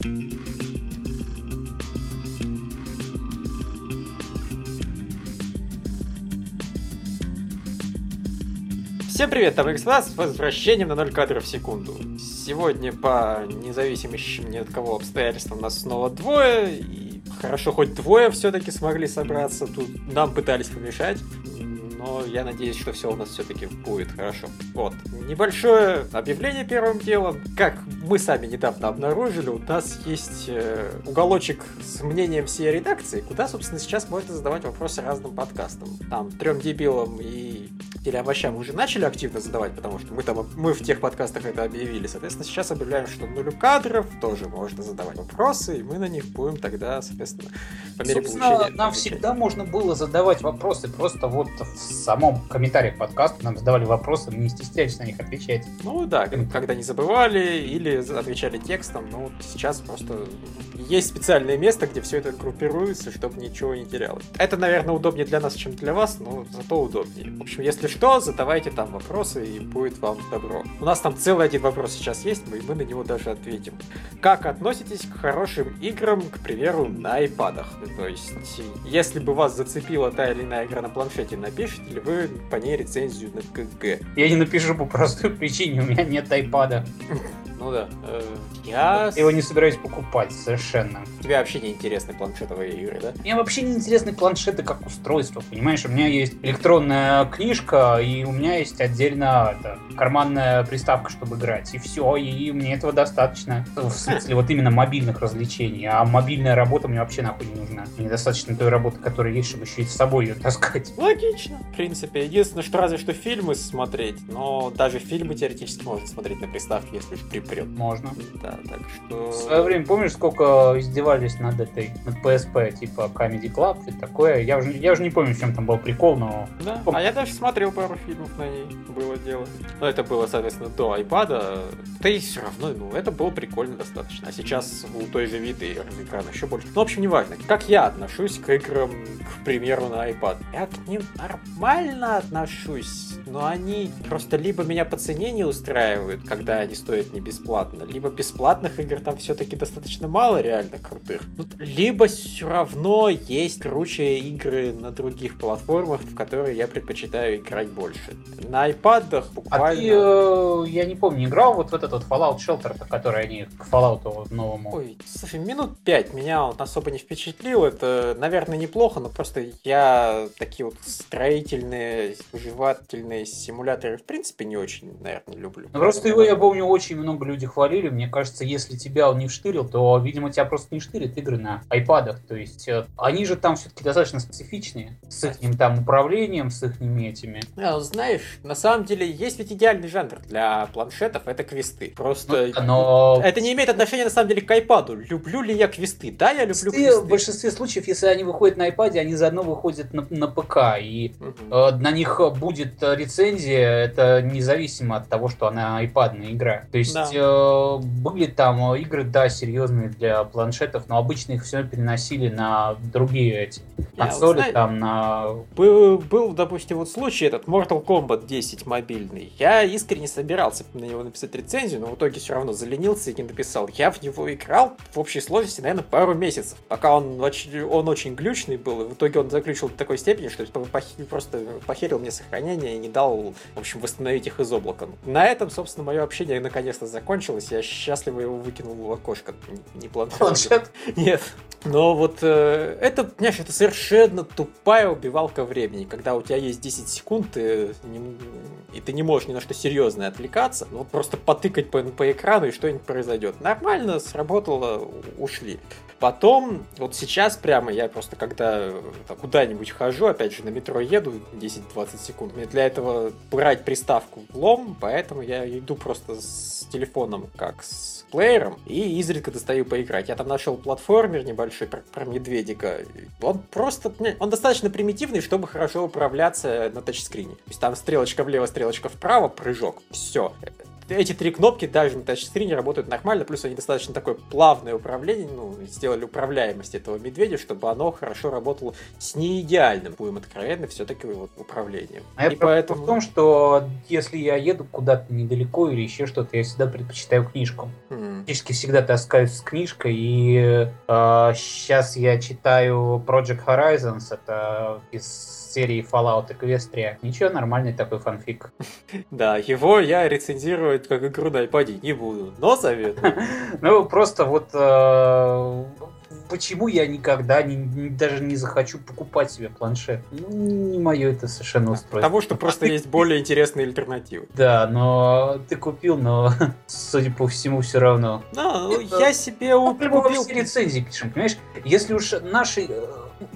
Всем привет, там господа, с возвращением на 0 кадров в секунду. Сегодня по независимым ни от кого обстоятельствам нас снова двое, и хорошо хоть двое все-таки смогли собраться, тут нам пытались помешать, я надеюсь, что все у нас все-таки будет хорошо. Вот. Небольшое объявление первым делом. Как мы сами недавно обнаружили, у нас есть э, уголочек с мнением всей редакции, куда, собственно, сейчас можно задавать вопросы разным подкастам. Там, трем дебилам и или овощам уже начали активно задавать, потому что мы там мы в тех подкастах это объявили. Соответственно, сейчас объявляем, что нулю кадров тоже можно задавать вопросы, и мы на них будем тогда, соответственно, по мере Собственно, получения. Нам отвечать. всегда можно было задавать вопросы, просто вот в самом комментарии подкаста нам задавали вопросы, мы не стеснялись на них отвечать. Ну да, когда не забывали или отвечали текстом, ну сейчас просто есть специальное место, где все это группируется, чтобы ничего не терялось. Это, наверное, удобнее для нас, чем для вас, но зато удобнее. В общем, если что, задавайте там вопросы, и будет вам добро. У нас там целый один вопрос сейчас есть, и мы на него даже ответим. Как относитесь к хорошим играм, к примеру, на айпадах? То есть, если бы вас зацепила та или иная игра на планшете, напишите ли вы по ней рецензию на КГ? Я не напишу по простой причине, у меня нет айпада. Ну да. Э, я... Его не собираюсь покупать совершенно. Тебе вообще не интересны планшетовые игры, да? Мне вообще не интересны планшеты как устройство, понимаешь? У меня есть электронная книжка, и у меня есть отдельно это, карманная приставка, чтобы играть. И все, и мне этого достаточно. В смысле, вот именно мобильных развлечений. А мобильная работа мне вообще нахуй не нужна. Мне достаточно той работы, которая есть, чтобы еще и с собой ее таскать. Логично. В принципе, единственное, что разве что фильмы смотреть, но даже фильмы теоретически можно смотреть на приставке, если уж при прет. Можно. Да, так что... В свое время, помнишь, сколько издевались над этой, над PSP, типа Comedy Club и такое? Я уже, я уже не помню, в чем там был прикол, но... Да, помню. а я даже смотрел пару фильмов на ней, было дело. Но это было, соответственно, до iPad, да и все равно, ну, это было прикольно достаточно. А сейчас у той же виды экран еще больше. Ну, в общем, неважно. Как я отношусь к играм, к примеру, на iPad? Я к ним нормально отношусь, но они просто либо меня по цене не устраивают, когда они стоят не бесплатно, либо бесплатных игр там все-таки достаточно мало реально крутых, ну, либо все равно есть круче игры на других платформах, в которые я предпочитаю играть больше. На iPad буквально... А ты, э, я не помню, играл вот в этот вот Fallout Shelter, который они к Fallout новому? Ой, слушай, минут пять меня он особо не впечатлил. Это, наверное, неплохо, но просто я такие вот строительные, выживательные симуляторы в принципе не очень, наверное, люблю. Ну, просто его, я помню, очень много люди хвалили. Мне кажется, если тебя он не вштырил, то, видимо, тебя просто не штырит игры на айпадах. То есть э, они же там все-таки достаточно специфичные. С их там управлением, с их этими. А, знаешь, на самом деле есть ведь идеальный жанр для планшетов, это квесты. Просто ну, но... это не имеет отношения на самом деле к айпаду. Люблю ли я квесты? Да, я люблю квесты. квесты. В большинстве случаев, если они выходят на айпаде, они заодно выходят на, на ПК. И угу. э, на них будет рецензия, это независимо от того, что она айпадная игра. То есть да. э, были там игры, да, серьезные для планшетов, но обычно их все переносили на другие эти консоли, вот, там на... Был, был, допустим, вот случай этот Mortal Kombat 10 мобильный. Я искренне собирался на него написать рецензию, но в итоге все равно заленился и не написал. Я в него играл в общей сложности, наверное, пару месяцев, пока он, он очень глючный был, и в итоге он заключил до такой степени, что просто похерил мне сохранение и не дал, в общем, восстановить их из облака. На этом, собственно, мое общение наконец-то закончилось. Я счастливо его выкинул в окошко. Не, не. Нет. Но вот э, это, понимаешь, это совершенно тупая убивалка времени, когда у тебя есть 10 секунд, и, не, и ты не можешь ни на что серьезное отвлекаться, ну просто потыкать по, по экрану и что-нибудь произойдет. Нормально, сработало, ушли. Потом, вот сейчас прямо я просто когда куда-нибудь хожу, опять же на метро еду 10-20 секунд, мне для этого брать приставку лом, поэтому я иду просто с телефоном как с плеером и изредка достаю поиграть. Я там нашел платформер небольшой про, про медведика. Он просто, он достаточно примитивный, чтобы хорошо управляться на тачскрине. То есть там стрелочка влево, стрелочка вправо, прыжок. Все эти три кнопки даже на тачскрине работают нормально, плюс они достаточно такое плавное управление, ну, сделали управляемость этого медведя, чтобы оно хорошо работало с неидеальным, будем откровенны, все-таки вот управлением. А и поэтому... в том, что если я еду куда-то недалеко или еще что-то, я всегда предпочитаю книжку. Hmm. практически всегда таскаюсь с книжкой, и э, сейчас я читаю Project Horizons, это из серии Fallout Equestria. Ничего, нормальный такой фанфик. Да, его я рецензировать как игру на iPad не буду, но советую. Ну, просто вот э, почему я никогда не, не, даже не захочу покупать себе планшет? Ну, не мое это совершенно устройство. Потому что просто есть более интересные альтернативы. Да, но ты купил, но, судя по всему, все равно. Да, ну, я себе купил. все рецензии пишем, понимаешь? Если уж наши... Э,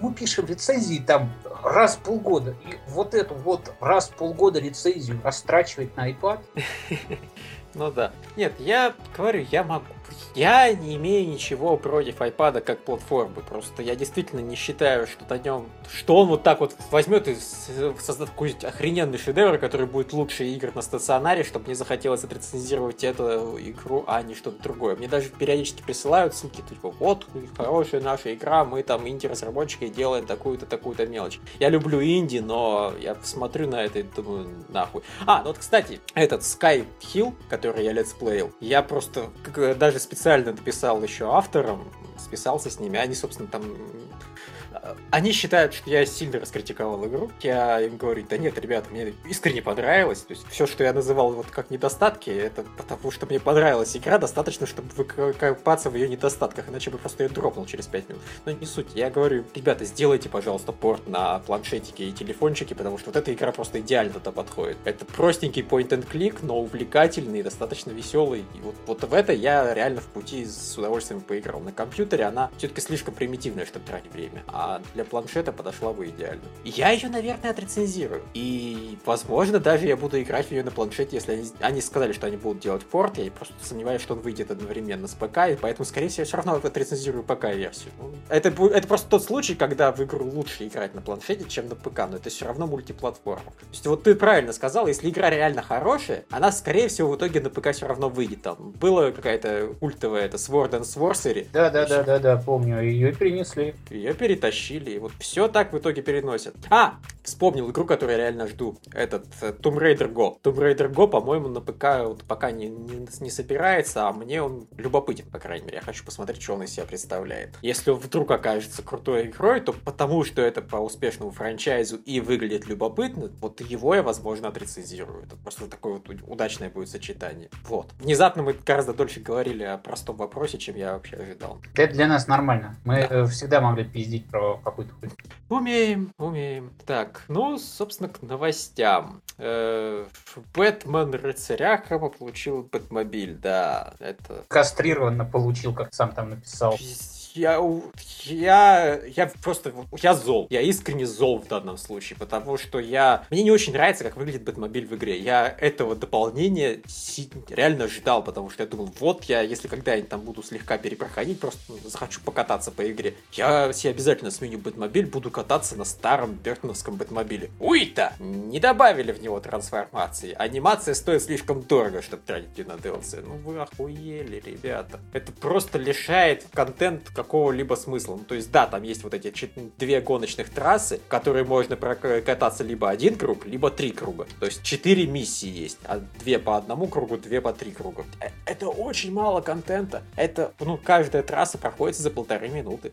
мы пишем рецензии там раз в полгода. И вот эту вот раз в полгода рецензию растрачивать на iPad. Ну да. Нет, я говорю, я могу я не имею ничего против iPad как платформы. Просто я действительно не считаю, что на нем, что он вот так вот возьмет и создаст какой-нибудь охрененный шедевр, который будет лучше игр на стационаре, чтобы мне захотелось отрецензировать эту игру, а не что-то другое. Мне даже периодически присылают ссылки, типа, вот, хорошая наша игра, мы там инди-разработчики делаем такую-то, такую-то мелочь. Я люблю инди, но я смотрю на это и думаю, нахуй. А, ну вот, кстати, этот Sky Hill, который я летсплеил, я просто даже специально написал еще авторам, списался с ними. Они, собственно, там они считают, что я сильно раскритиковал игру. Я им говорю, да нет, ребята, мне искренне понравилось. То есть все, что я называл вот как недостатки, это потому что мне понравилась игра, достаточно, чтобы выкопаться в ее недостатках, иначе бы просто ее дропнул через 5 минут. Но не суть. Я говорю, ребята, сделайте, пожалуйста, порт на планшетике и телефончике, потому что вот эта игра просто идеально туда подходит. Это простенький point-and-click, но увлекательный, достаточно веселый. И вот, вот в это я реально в пути с удовольствием поиграл. На компьютере она все-таки слишком примитивная, чтобы тратить время. А для планшета подошла бы идеально. Я ее, наверное, отрецензирую. И, возможно, даже я буду играть в нее на планшете, если они, они сказали, что они будут делать порт. Я просто сомневаюсь, что он выйдет одновременно с ПК, и поэтому, скорее всего, я все равно отрецензирую ПК-версию. Ну, это, это просто тот случай, когда в игру лучше играть на планшете, чем на ПК, но это все равно мультиплатформа. То есть вот ты правильно сказал, если игра реально хорошая, она, скорее всего, в итоге на ПК все равно выйдет. Там была какая-то культовая, это Sword and Sorcery. Да-да-да-да-да, помню, ее перенесли. Ее перетащили тащили. И вот все так в итоге переносят. А, вспомнил игру, которую я реально жду. Этот э, Tomb Raider Go. Tomb Raider Go, по-моему, на ПК вот пока не, не, не собирается, а мне он любопытен, по крайней мере. Я хочу посмотреть, что он из себя представляет. Если он вдруг окажется крутой игрой, то потому что это по успешному франчайзу и выглядит любопытно, вот его я, возможно, отрецензирую. Это просто такое вот удачное будет сочетание. Вот. Внезапно мы гораздо дольше говорили о простом вопросе, чем я вообще ожидал. Это для нас нормально. Мы да. всегда могли пиздить про какую-то Умеем, умеем. Так, ну, собственно, к новостям. Э, Бэтмен рыцаряхома получил Бэтмобиль, да, это... Кастрированно получил, как сам там написал я, я, я просто, я зол. Я искренне зол в данном случае, потому что я, мне не очень нравится, как выглядит Бэтмобиль в игре. Я этого дополнения реально ждал, потому что я думал, вот я, если когда-нибудь там буду слегка перепроходить, просто ну, захочу покататься по игре, я себе обязательно сменю Бэтмобиль, буду кататься на старом Бертоновском Бэтмобиле. Уй-то! Не добавили в него трансформации. Анимация стоит слишком дорого, чтобы тратить ее на DLC. Ну вы охуели, ребята. Это просто лишает контент какого-либо смысла. Ну, то есть, да, там есть вот эти две гоночных трассы, которые можно прокататься либо один круг, либо три круга. То есть, четыре миссии есть, а две по одному кругу, две по три круга. Э, это очень мало контента. Это, ну, каждая трасса проходит за полторы минуты.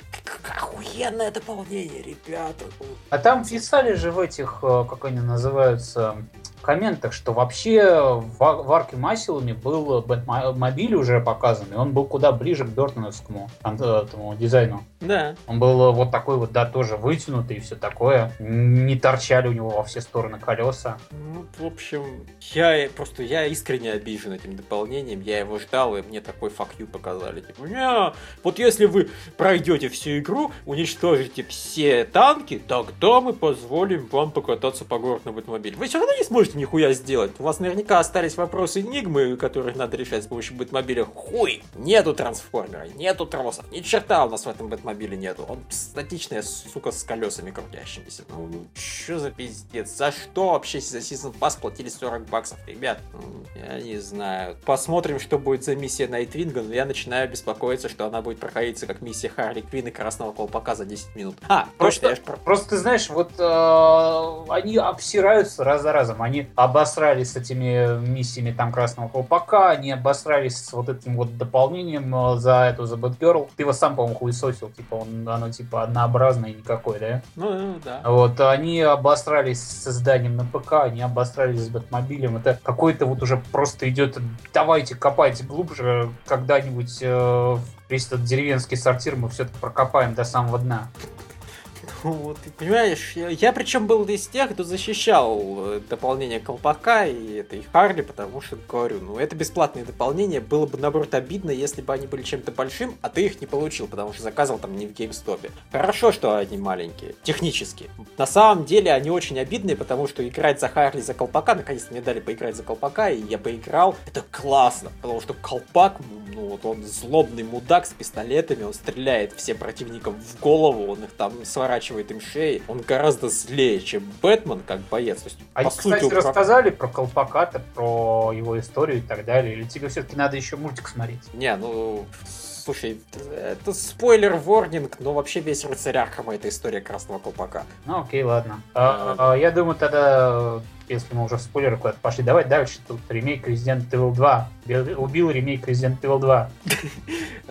Охуенное дополнение, ребята. А там писали же в этих, э, как они называются, комментах, что вообще в, в арке Масилами был Бэтмобиль уже показан, и он был куда ближе к Бертоновскому этому дизайну. Да. Он был вот такой вот, да, тоже вытянутый и все такое. Не торчали у него во все стороны колеса. Ну, в общем, я просто, я искренне обижен этим дополнением. Я его ждал, и мне такой факью показали. Типа, Ня, вот если вы пройдете всю игру, уничтожите все танки, тогда мы позволим вам покататься по городу на Бэтмобиле. Вы все равно не сможете нихуя сделать. У вас наверняка остались вопросы Энигмы, которые надо решать с помощью Бэтмобиля. Хуй! Нету трансформера, нету тросов, ни черта у нас в этом Бэтмобиле нету. Он статичная, сука, с колесами крутящимися. Ну, что за пиздец? За что вообще за Season Pass платили 40 баксов, ребят? Ну, я не знаю. Посмотрим, что будет за миссия Найтвинга, но я начинаю беспокоиться, что она будет проходиться как миссия Харли Квин и Красного Колпака за 10 минут. А, просто, точно, я... просто ты знаешь, вот э, они обсираются раз за разом. Они обосрались с этими миссиями там Красного Колпака, они обосрались с вот этим вот дополнением э, за эту, за Бэтгерл. Ты его сам, по-моему, хуесосил, типа, он, оно типа однообразное никакой, да? Ну, да. Вот, они обосрались с созданием на ПК, они обосрались с Бэтмобилем. Это какой-то вот уже просто идет, давайте копайте глубже, когда-нибудь э, весь этот деревенский сортир мы все-таки прокопаем до самого дна. Вот, ты понимаешь, я, я причем был из тех, кто защищал э, дополнение Колпака и это и Харли, потому что, говорю, ну это бесплатные дополнения, было бы наоборот обидно, если бы они были чем-то большим, а ты их не получил, потому что заказывал там не в GameStop. Хорошо, что они маленькие, технически. На самом деле они очень обидные, потому что играть за Харли, за Колпака, наконец-то мне дали поиграть за Колпака, и я поиграл, это классно, потому что Колпак, ну вот он злобный мудак с пистолетами, он стреляет всем противникам в голову, он их там сворачивает сворачивает им шеи, он гораздо злее, чем Бэтмен как боец. То есть, Они, по кстати, сути, рассказали про колпака про его историю и так далее? Или тебе все-таки надо еще мультик смотреть? Не, ну, слушай, это спойлер-ворнинг, но вообще весь рыцарь Архама это история Красного Колпака. Ну окей, ладно. А, а, я думаю, тогда если мы уже в спойлеры куда-то пошли, давай дальше. Тут ремейк Resident Evil 2. Убил ремейк Resident Evil 2.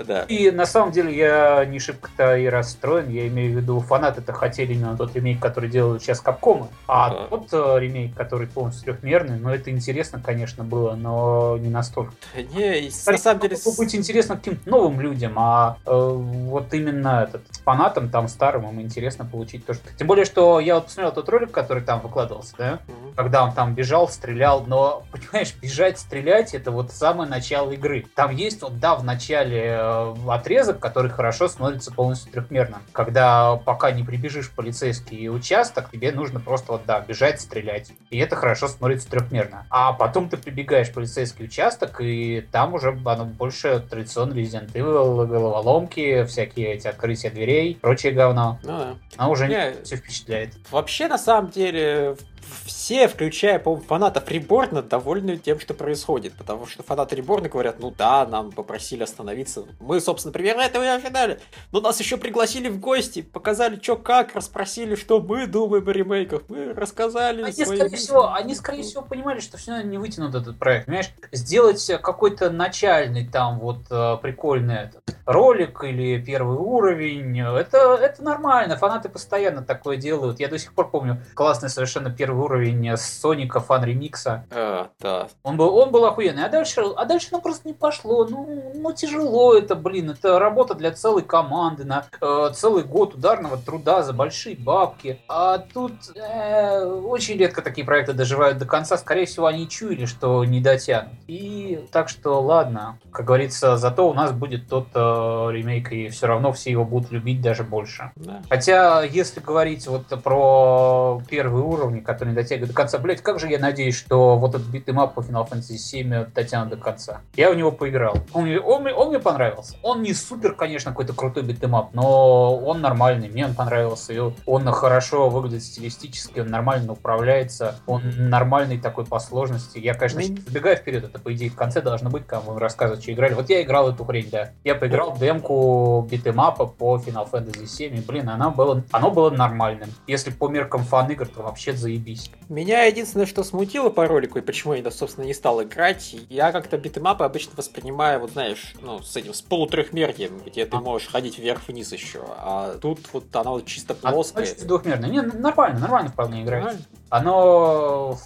Да. И на самом деле я не шибко-то и расстроен. Я имею в виду, фанаты-то хотели именно тот ремейк, который делают сейчас Капкомы. А ага. тот э, ремейк, который полностью трехмерный, ну это интересно, конечно, было, но не настолько. Не, на самом деле... быть интересно каким-то новым людям, а э, вот именно этот фанатам там старым им интересно получить то, что... Тем более, что я вот посмотрел тот ролик, который там выкладывался, да? Когда он там бежал, стрелял, но, понимаешь, бежать, стрелять, это вот самое начало игры. Там есть вот, да, в начале э, отрезок, который хорошо смотрится полностью трехмерно. Когда пока не прибежишь в полицейский участок, тебе нужно просто вот, да, бежать, стрелять. И это хорошо смотрится трехмерно. А потом ты прибегаешь в полицейский участок, и там уже оно больше традиционный Resident Evil, головоломки, всякие эти открытия дверей, прочее говно. Ну да. Оно уже не, не все впечатляет. Вообще, на самом деле, все, включая, по-моему, фанатов Реборна, довольны тем, что происходит. Потому что фанаты Реборна говорят, ну да, нам попросили остановиться. Мы, собственно, примерно этого и ожидали. Но нас еще пригласили в гости, показали, что как, расспросили, что мы думаем о ремейках. Мы рассказали они, свои скорее всего, они, скорее всего, понимали, что все не вытянут этот проект. Понимаешь, сделать какой-то начальный там вот э, прикольный этот ролик или первый уровень, это, это нормально. Фанаты постоянно такое делают. Я до сих пор помню классный совершенно первый уровень с Соника фан ремикса. А, да. Он был, он был охуенный. А дальше, а дальше ну просто не пошло. Ну, ну тяжело это, блин. Это работа для целой команды на э, целый год ударного труда за большие бабки. А тут э, очень редко такие проекты доживают до конца. Скорее всего, они чуяли, что не дотянут. И так что, ладно. Как говорится, зато у нас будет тот э, ремейк, и все равно все его будут любить даже больше. Да. Хотя, если говорить вот про первые уровни, которые не дотягивает до конца. Блять, как же я надеюсь, что вот этот beat 'em up по Final Fantasy 7 дотянут до конца. Я в него поиграл. Он, он, он мне понравился. Он не супер, конечно, какой-то крутой beat 'em up, но он нормальный. Мне он понравился. И он хорошо выглядит стилистически, он нормально управляется. Он нормальный такой по сложности. Я, конечно, забегаю вперед, это по идее в конце должно быть, мы рассказывать, что играли. Вот я играл эту хрень, да. Я поиграл в демку beat 'em up а по Final Fantasy 7, и, блин, она было, оно было нормальным. Если по меркам фан-игр, то вообще заебись есть. Меня единственное, что смутило по ролику, и почему я, собственно, не стал играть, я как-то битэмапы обычно воспринимаю, вот знаешь, ну, с этим, с полутрехмерьем, где ты а. можешь ходить вверх-вниз еще. А тут вот оно чисто а плоское. А, чисто двухмерное. Не, нормально, нормально вполне играет. Нормально. Оно,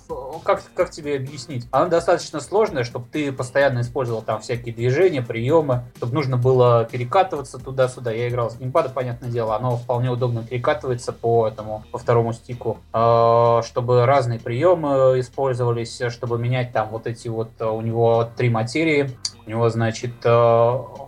как, как тебе объяснить? Оно достаточно сложное, чтобы ты постоянно использовал там всякие движения, приемы, чтобы нужно было перекатываться туда-сюда. Я играл с геймпада, понятное дело, оно вполне удобно перекатывается по этому, по второму стику, а, чтобы разные приемы использовались, чтобы менять там вот эти вот, у него три материи, у него, значит, э,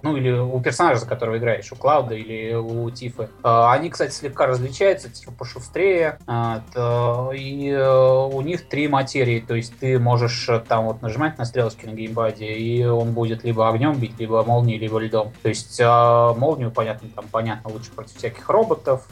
ну или у персонажа, за которого играешь, у Клауда или у Тифы. Э, они, кстати, слегка различаются, Тифа пошустрее, э, и у них три материи, то есть ты можешь там вот нажимать на стрелочки на геймбаде, и он будет либо огнем бить, либо молнией, либо льдом. То есть молнию, понятно, там понятно, лучше против всяких роботов,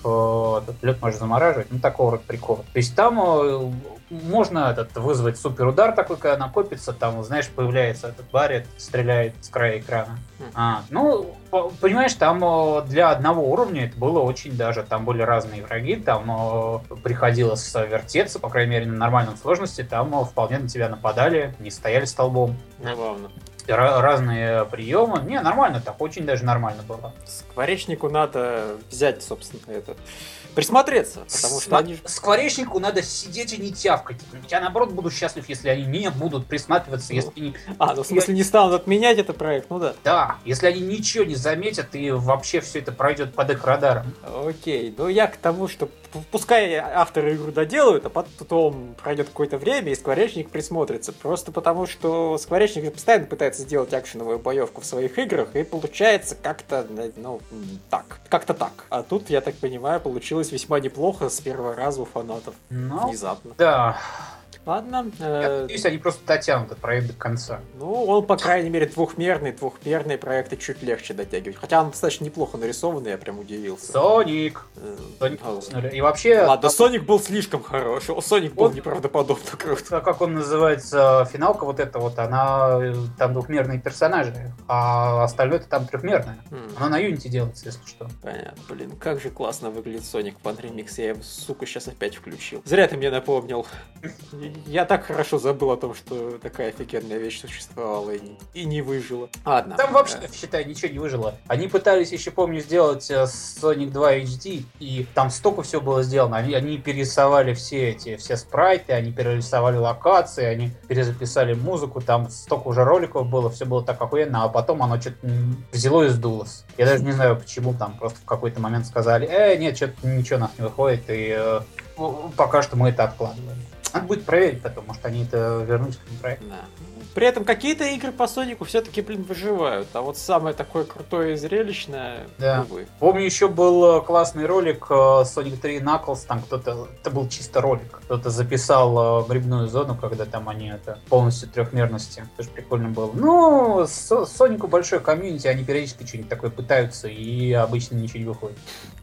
лед можно замораживать, ну такого рода прикола. То есть там можно этот вызвать суперудар такой, когда накопится, там, знаешь, появляется этот барит, стреляет с края экрана. А, ну, понимаешь, там э, для одного уровня это было очень даже, там были разные враги, там э, приходилось вертеться, по крайней мере, на нормальном сложности, там э, вполне на тебя нападали, не стояли столбом. Забавно разные приемы. Не, нормально так, очень даже нормально было. Скворечнику надо взять, собственно, этот присмотреться, потому что они... Скворечнику надо сидеть и не тявкать. Я, наоборот, буду счастлив, если они не будут присматриваться, ну, если не... А, ну в смысле не станут отменять этот проект, ну да. Да, если они ничего не заметят, и вообще все это пройдет под их радаром. Окей, ну я к тому, что пускай авторы игру доделают, а потом пройдет какое-то время, и Скворечник присмотрится. Просто потому, что Скворечник постоянно пытается сделать акшеновую боевку в своих играх, и получается как-то, ну, так. Как-то так. А тут, я так понимаю, получилось весьма неплохо с первого раза у фанатов. Ну, Внезапно. Да. Ладно. Я э, надеюсь, они просто дотянут проект до конца. Ну, он, по крайней мере, двухмерный. Двухмерные проекты чуть легче дотягивать. Хотя он достаточно неплохо нарисованный, я прям удивился. Соник! Э, а, И вообще... Ладно, Соник был слишком хороший. Соник был неправдоподобно круто. А как он называется, финалка вот эта вот, она... Там двухмерные персонажи, а остальное это там трехмерное. Оно на Unity делается, если что. Понятно. Блин, как же классно выглядит Соник под ремикс. Я его, сука, сейчас опять включил. Зря ты мне напомнил. Я так хорошо забыл о том, что такая офигенная вещь существовала и, и не выжила. Ладно. Там вообще, э... считай, ничего не выжило. Они пытались еще, помню, сделать э, Sonic 2 HD, и там столько всего было сделано. Они, они перерисовали все эти, все спрайты, они перерисовали локации, они перезаписали музыку, там столько уже роликов было, все было так охуенно, а потом оно что-то взяло и сдулось. Я даже не знаю, почему там просто в какой-то момент сказали, э, нет, что-то ничего у нас не выходит, и э, пока что мы это откладываем. Надо будет проверить потом, может они это вернуть к проекту. Да. При этом какие-то игры по Сонику все-таки, блин, выживают. А вот самое такое крутое и зрелищное, да. увы. Помню, еще был э, классный ролик э, Sonic 3 Knuckles, там кто-то, это был чисто ролик, кто-то записал э, грибную зону, когда там они это полностью трехмерности. Тоже прикольно было. Ну, Сонику большой комьюнити, они периодически что-нибудь такое пытаются, и обычно ничего не выходит.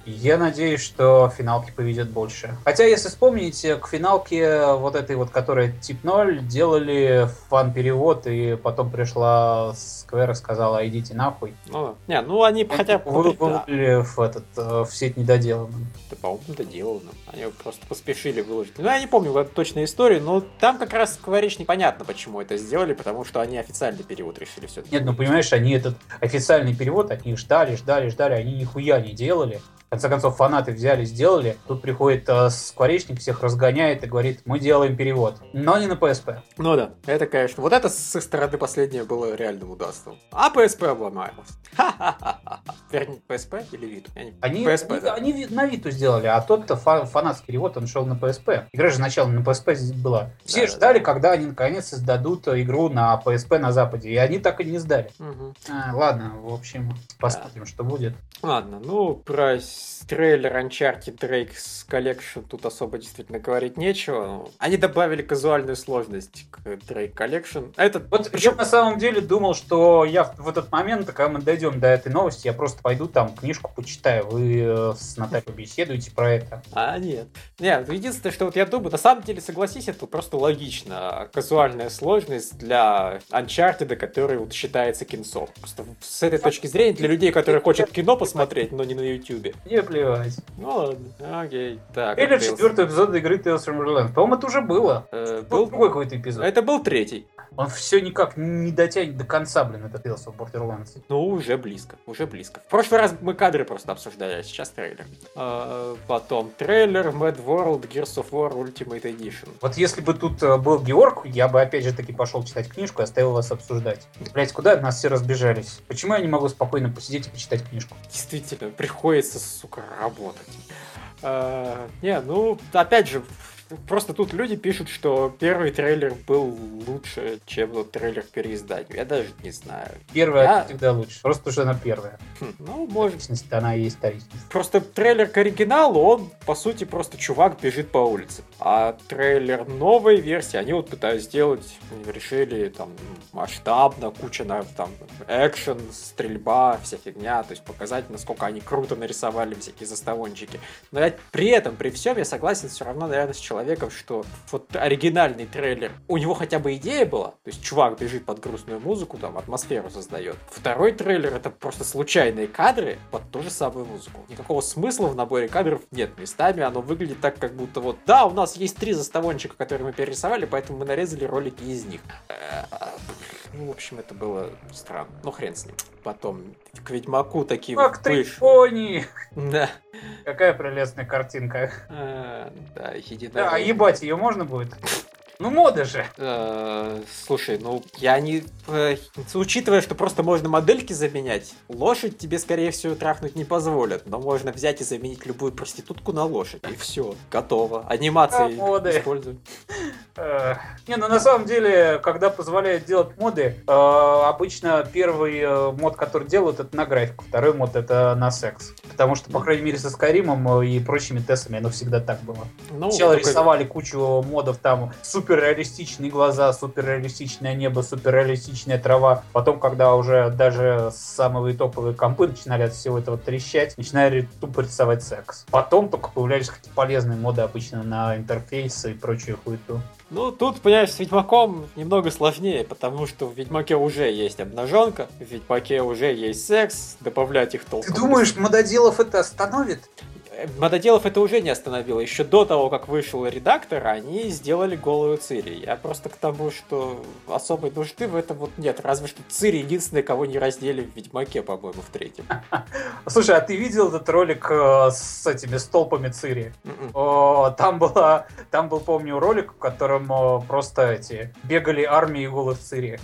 Я надеюсь, что финалки повезет больше. Хотя, если вспомните, к финалке вот этой вот, которая тип 0, делали фан-перевод, и потом пришла Square и сказала, идите нахуй. Ну, не, ну они хотя бы... Вы, да. в, этот, э, в сеть недоделанным. Да, по-моему, доделанным. Они просто поспешили выложить. Ну, я не помню вот, точную историю, но там как раз Square непонятно, почему это сделали, потому что они официальный перевод решили все Нет, ну понимаешь, они этот официальный перевод, они ждали, ждали, ждали, они нихуя не делали конце концов, фанаты взяли, сделали. Тут приходит э, скворечник, всех разгоняет и говорит, мы делаем перевод. Но не на PSP. Ну да, это, конечно. Вот это с их стороны последнее было реальным удастством. А PSP обломалось. Вернее, PSP или Vita? Не... Они, PSP, они, да. они на Vita сделали, а тот-то фа- фанатский перевод, он шел на PSP. Игра же сначала на PSP была. Все да, ждали, да. когда они наконец издадут игру на PSP на Западе, и они так и не сдали. Угу. А, ладно, в общем, посмотрим, да. что будет. Ладно, ну, про трейлер Uncharted Drake's Collection тут особо действительно говорить нечего. Они добавили казуальную сложность к Drake Collection. Этот, вот причем... я на самом деле думал, что я в, в этот момент, когда мы дойдем до этой новости, я просто пойду там книжку почитаю. Вы э, с Натальей беседуете про это. А, нет. Нет, единственное, что вот я думаю, на самом деле, согласись, это просто логично. Казуальная сложность для Uncharted, который вот считается кинцом. Просто с этой точки зрения, для людей, которые хотят кино посмотреть, но не на YouTube. Не плевать. Ну ладно, окей. Так, Или четвертый эпизод игры Tales from Borderlands. По-моему, это уже было. Э, был другой какой-то эпизод. Это был третий. Он все никак не дотянет до конца, блин, этот Tales of Borderlands. Ну, уже близко, уже близко. В прошлый раз мы кадры просто обсуждали, а сейчас трейлер. А, потом трейлер Mad World Gears of War Ultimate Edition. Вот если бы тут э, был Георг, я бы опять же таки пошел читать книжку и оставил вас обсуждать. Блять, куда от нас все разбежались? Почему я не могу спокойно посидеть и почитать книжку? Действительно, приходится, сука, работать. А, не, ну, опять же, Просто тут люди пишут, что первый трейлер был лучше, чем вот трейлер к переизданию. Я даже не знаю. Первая Я... всегда лучше. Просто уже она первая. Хм, ну, может. Историчность, она и историчность. Просто трейлер к оригиналу, он, по сути, просто чувак бежит по улице. А трейлер новой версии, они вот пытаются сделать, решили там масштабно, куча на там экшен, стрельба, вся фигня, то есть показать, насколько они круто нарисовали всякие заставончики. Но я, при этом, при всем, я согласен все равно, наверное, с человеком человеком, что вот оригинальный трейлер, у него хотя бы идея была, то есть чувак бежит под грустную музыку, там атмосферу создает. Второй трейлер это просто случайные кадры под ту же самую музыку. Никакого смысла в наборе кадров нет. Местами оно выглядит так, как будто вот, да, у нас есть три заставончика, которые мы перерисовали, поэтому мы нарезали ролики из них. Э, ну, в общем, это было странно. Ну, хрен с ним. Потом к Ведьмаку такие Как ты пони! Да. Какая прелестная картинка. А, да, Да, а ебать, ее можно будет? Ну, мода же. Э, слушай, ну, я не... Э, учитывая, что просто можно модельки заменять, лошадь тебе, скорее всего, трахнуть не позволят. Но можно взять и заменить любую проститутку на лошадь. И все, готово. Анимации а, используй. Э, не, ну на самом деле, когда позволяют делать моды, обычно первый мод, который делают, это на графику, второй мод это на секс. Потому что, по крайней мере, со Скайримом и прочими тестами оно всегда так было. Ну, Сначала только... рисовали кучу модов там супер суперреалистичные глаза, суперреалистичное небо, суперреалистичная трава. Потом, когда уже даже самые топовые компы начинали от всего этого трещать, начинали тупо рисовать секс. Потом только появлялись какие-то полезные моды обычно на интерфейсы и прочую хуету. Ну, тут, понимаешь, с Ведьмаком немного сложнее, потому что в Ведьмаке уже есть обнаженка, в Ведьмаке уже есть секс, добавлять их толком. Ты думаешь, мододелов это остановит? Мододелов это уже не остановило. Еще до того, как вышел редактор, они сделали голую Цири. Я просто к тому, что особой нужды в этом вот нет. Разве что Цири единственный, кого не раздели в Ведьмаке, по-моему, в третьем. Слушай, а ты видел этот ролик э, с этими столпами Цири? М-м. Там была, там был, помню, ролик, в котором просто эти бегали армии голых Цири.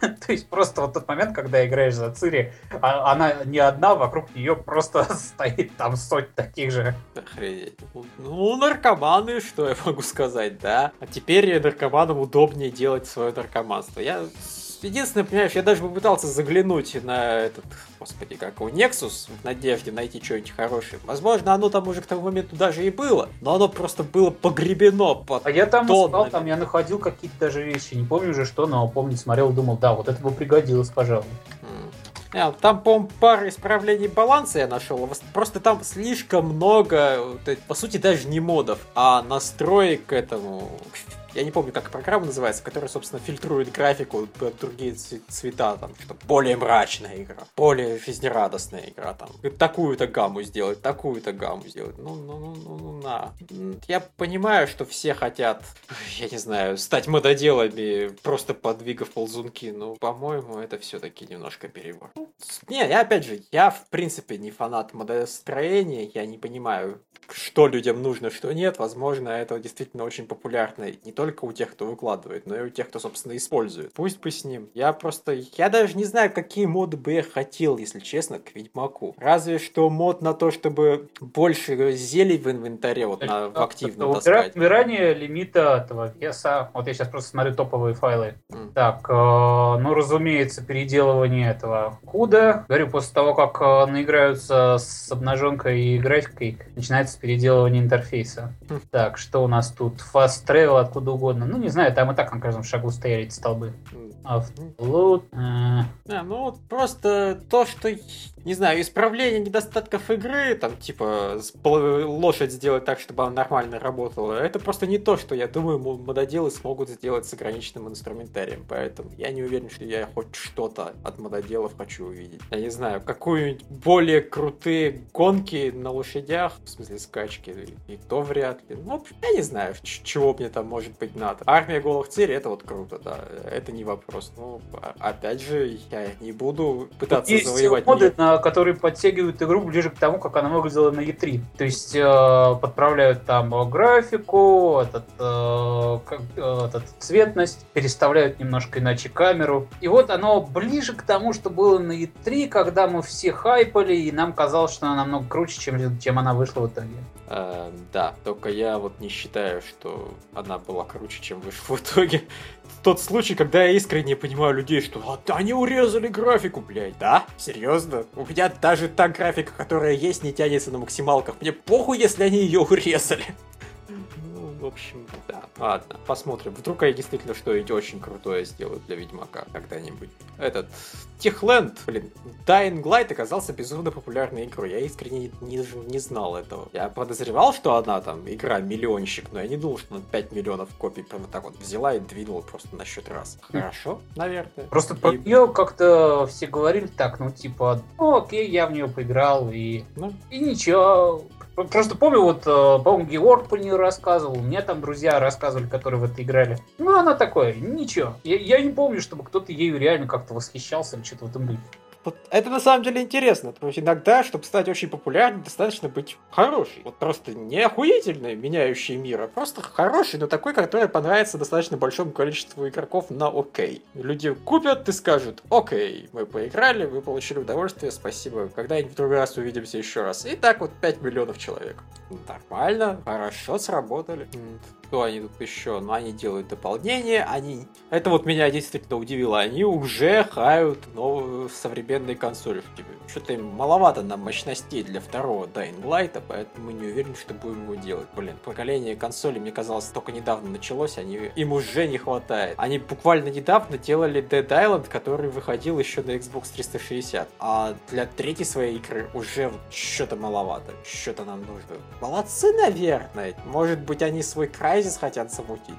То есть просто вот тот момент, когда играешь за Цири, а, она не одна, вокруг нее просто стоит там соть таких же. Охренеть. Ну, наркоманы, что я могу сказать, да? А теперь наркоманам удобнее делать свое наркоманство. Я единственное, понимаешь, я даже попытался заглянуть на этот, господи, как его, Nexus, в надежде найти что-нибудь хорошее. Возможно, оно там уже к тому моменту даже и было, но оно просто было погребено под А я там искал, там я находил какие-то даже вещи, не помню уже что, но помню, смотрел, думал, да, вот это бы пригодилось, пожалуй. А, там, по-моему, пара исправлений баланса я нашел. Просто там слишком много, по сути, даже не модов, а настроек к этому, я не помню, как программа называется, которая, собственно, фильтрует графику под другие цвета, там, что более мрачная игра, более жизнерадостная игра, там, такую-то гамму сделать, такую-то гамму сделать. Ну, ну, ну, ну, ну, на. Я понимаю, что все хотят, я не знаю, стать мододелами, просто подвигав ползунки, но, по-моему, это все-таки немножко перебор. Не, я опять же, я, в принципе, не фанат модостроения, я не понимаю, что людям нужно, что нет. Возможно, это действительно очень популярно не только у тех, кто выкладывает, но и у тех, кто, собственно, использует. Пусть бы с ним. Я просто... Я даже не знаю, какие моды бы я хотел, если честно, к Ведьмаку. Разве что мод на то, чтобы больше зелий в инвентаре вот на, в активно таскать. Умирание лимита этого веса. Вот я сейчас просто смотрю топовые файлы. Mm. Так, э, ну, разумеется, переделывание этого куда. Говорю, после того, как э, наиграются с обнаженкой и графикой, начинается переделывание интерфейса. Mm. Так, что у нас тут? Fast travel откуда откуда угодно. Ну, не знаю, там и так на каждом шагу стояли эти столбы. Автолот. А, ну вот просто то, что не знаю, исправление недостатков игры, там, типа, лошадь сделать так, чтобы она нормально работала, это просто не то, что, я думаю, мододелы смогут сделать с ограниченным инструментарием, поэтому я не уверен, что я хоть что-то от мододелов хочу увидеть. Я не знаю, какую-нибудь более крутые гонки на лошадях, в смысле скачки, и то вряд ли. Ну, я не знаю, чего мне там может быть надо. Армия голых целей, это вот круто, да, это не вопрос. Ну, а, опять же, я не буду пытаться Есть завоевать моды мир. на которые подтягивают игру ближе к тому, как она выглядела на E3. То есть э, подправляют там графику, этот, э, как, э, этот цветность, переставляют немножко иначе камеру. И вот оно ближе к тому, что было на E3, когда мы все хайпали, и нам казалось, что она намного круче, чем, чем она вышла в итоге. Э, да, только я вот не считаю, что она была круче, чем вышла в итоге тот случай, когда я искренне понимаю людей, что вот они урезали графику, блядь, да? Серьезно? У меня даже та графика, которая есть, не тянется на максималках. Мне похуй, если они ее урезали. Общем, да. Ладно, посмотрим. Вдруг они действительно что-нибудь очень крутое сделают для Ведьмака когда-нибудь. Этот... Техленд, блин, Dying Light оказался безумно популярной игрой. Я искренне не, не, знал этого. Я подозревал, что она там игра миллионщик, но я не думал, что она 5 миллионов копий прямо так вот взяла и двинула просто на счет раз. Хорошо, наверное. Просто и... про нее как-то все говорили так, ну типа, ну окей, я в нее поиграл и, ну. и ничего, Просто помню, вот, э, по-моему, Георг по нее рассказывал, меня там друзья рассказывали, которые в это играли. Ну, она такое, ничего. Я, я не помню, чтобы кто-то ею реально как-то восхищался или что-то в этом духе. Вот это на самом деле интересно, потому что иногда, чтобы стать очень популярным, достаточно быть хороший. Вот просто не охуительный, меняющий мир, а просто хороший, но такой, который понравится достаточно большому количеству игроков на окей. Люди купят и скажут, окей, мы поиграли, вы получили удовольствие, спасибо, когда-нибудь в другой раз увидимся еще раз. И так вот 5 миллионов человек. Нормально, хорошо сработали. Что они тут еще? Ну, они делают дополнение, они... Это вот меня действительно удивило. Они уже хают новую современные. Типа, что-то им маловато нам мощностей для второго Dying Light, поэтому не уверены, что будем его делать. Блин, поколение консолей, мне казалось, только недавно началось, они... им уже не хватает. Они буквально недавно делали Dead Island, который выходил еще на Xbox 360. А для третьей своей игры уже что-то маловато. Что-то нам нужно. Молодцы, наверное. Может быть, они свой край Crysis хотят замутить?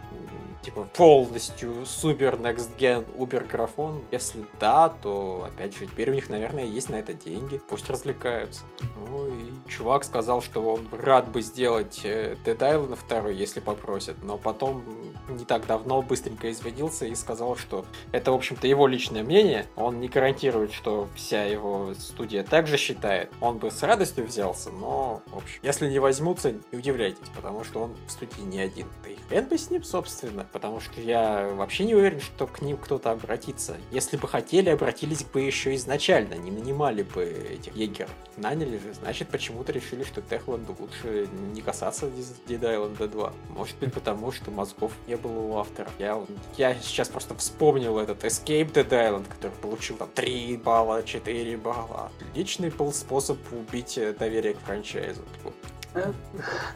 Типа полностью супер next gen убер графон? Если да, то опять же, теперь у них, наверное, есть на это деньги. Пусть развлекаются. Ну и чувак сказал, что он рад бы сделать э, Dead Island 2, если попросят. Но потом не так давно быстренько извинился и сказал, что это, в общем-то, его личное мнение. Он не гарантирует, что вся его студия также считает. Он бы с радостью взялся, но, в общем, если не возьмутся, не удивляйтесь, потому что он в студии не один. Да и хрен бы с ним, собственно, потому что я вообще не уверен, что к ним кто-то обратится. Если бы хотели, обратились бы еще изначально, не нанимали бы этих егеров. Наняли же, значит, почему-то решили, что Техланду лучше не касаться Dead Island 2. Может быть, потому что мозгов не было у автора. Я, я сейчас просто вспомнил этот Escape Dead Island, который получил там 3 балла, 4 балла. Отличный был способ убить доверие к франчайзу.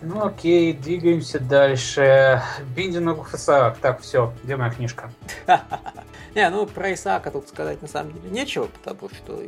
Ну окей, двигаемся дальше. Биндинг Исаак. Так, все, где моя книжка? Не, ну про Исаака тут сказать на самом деле нечего, потому что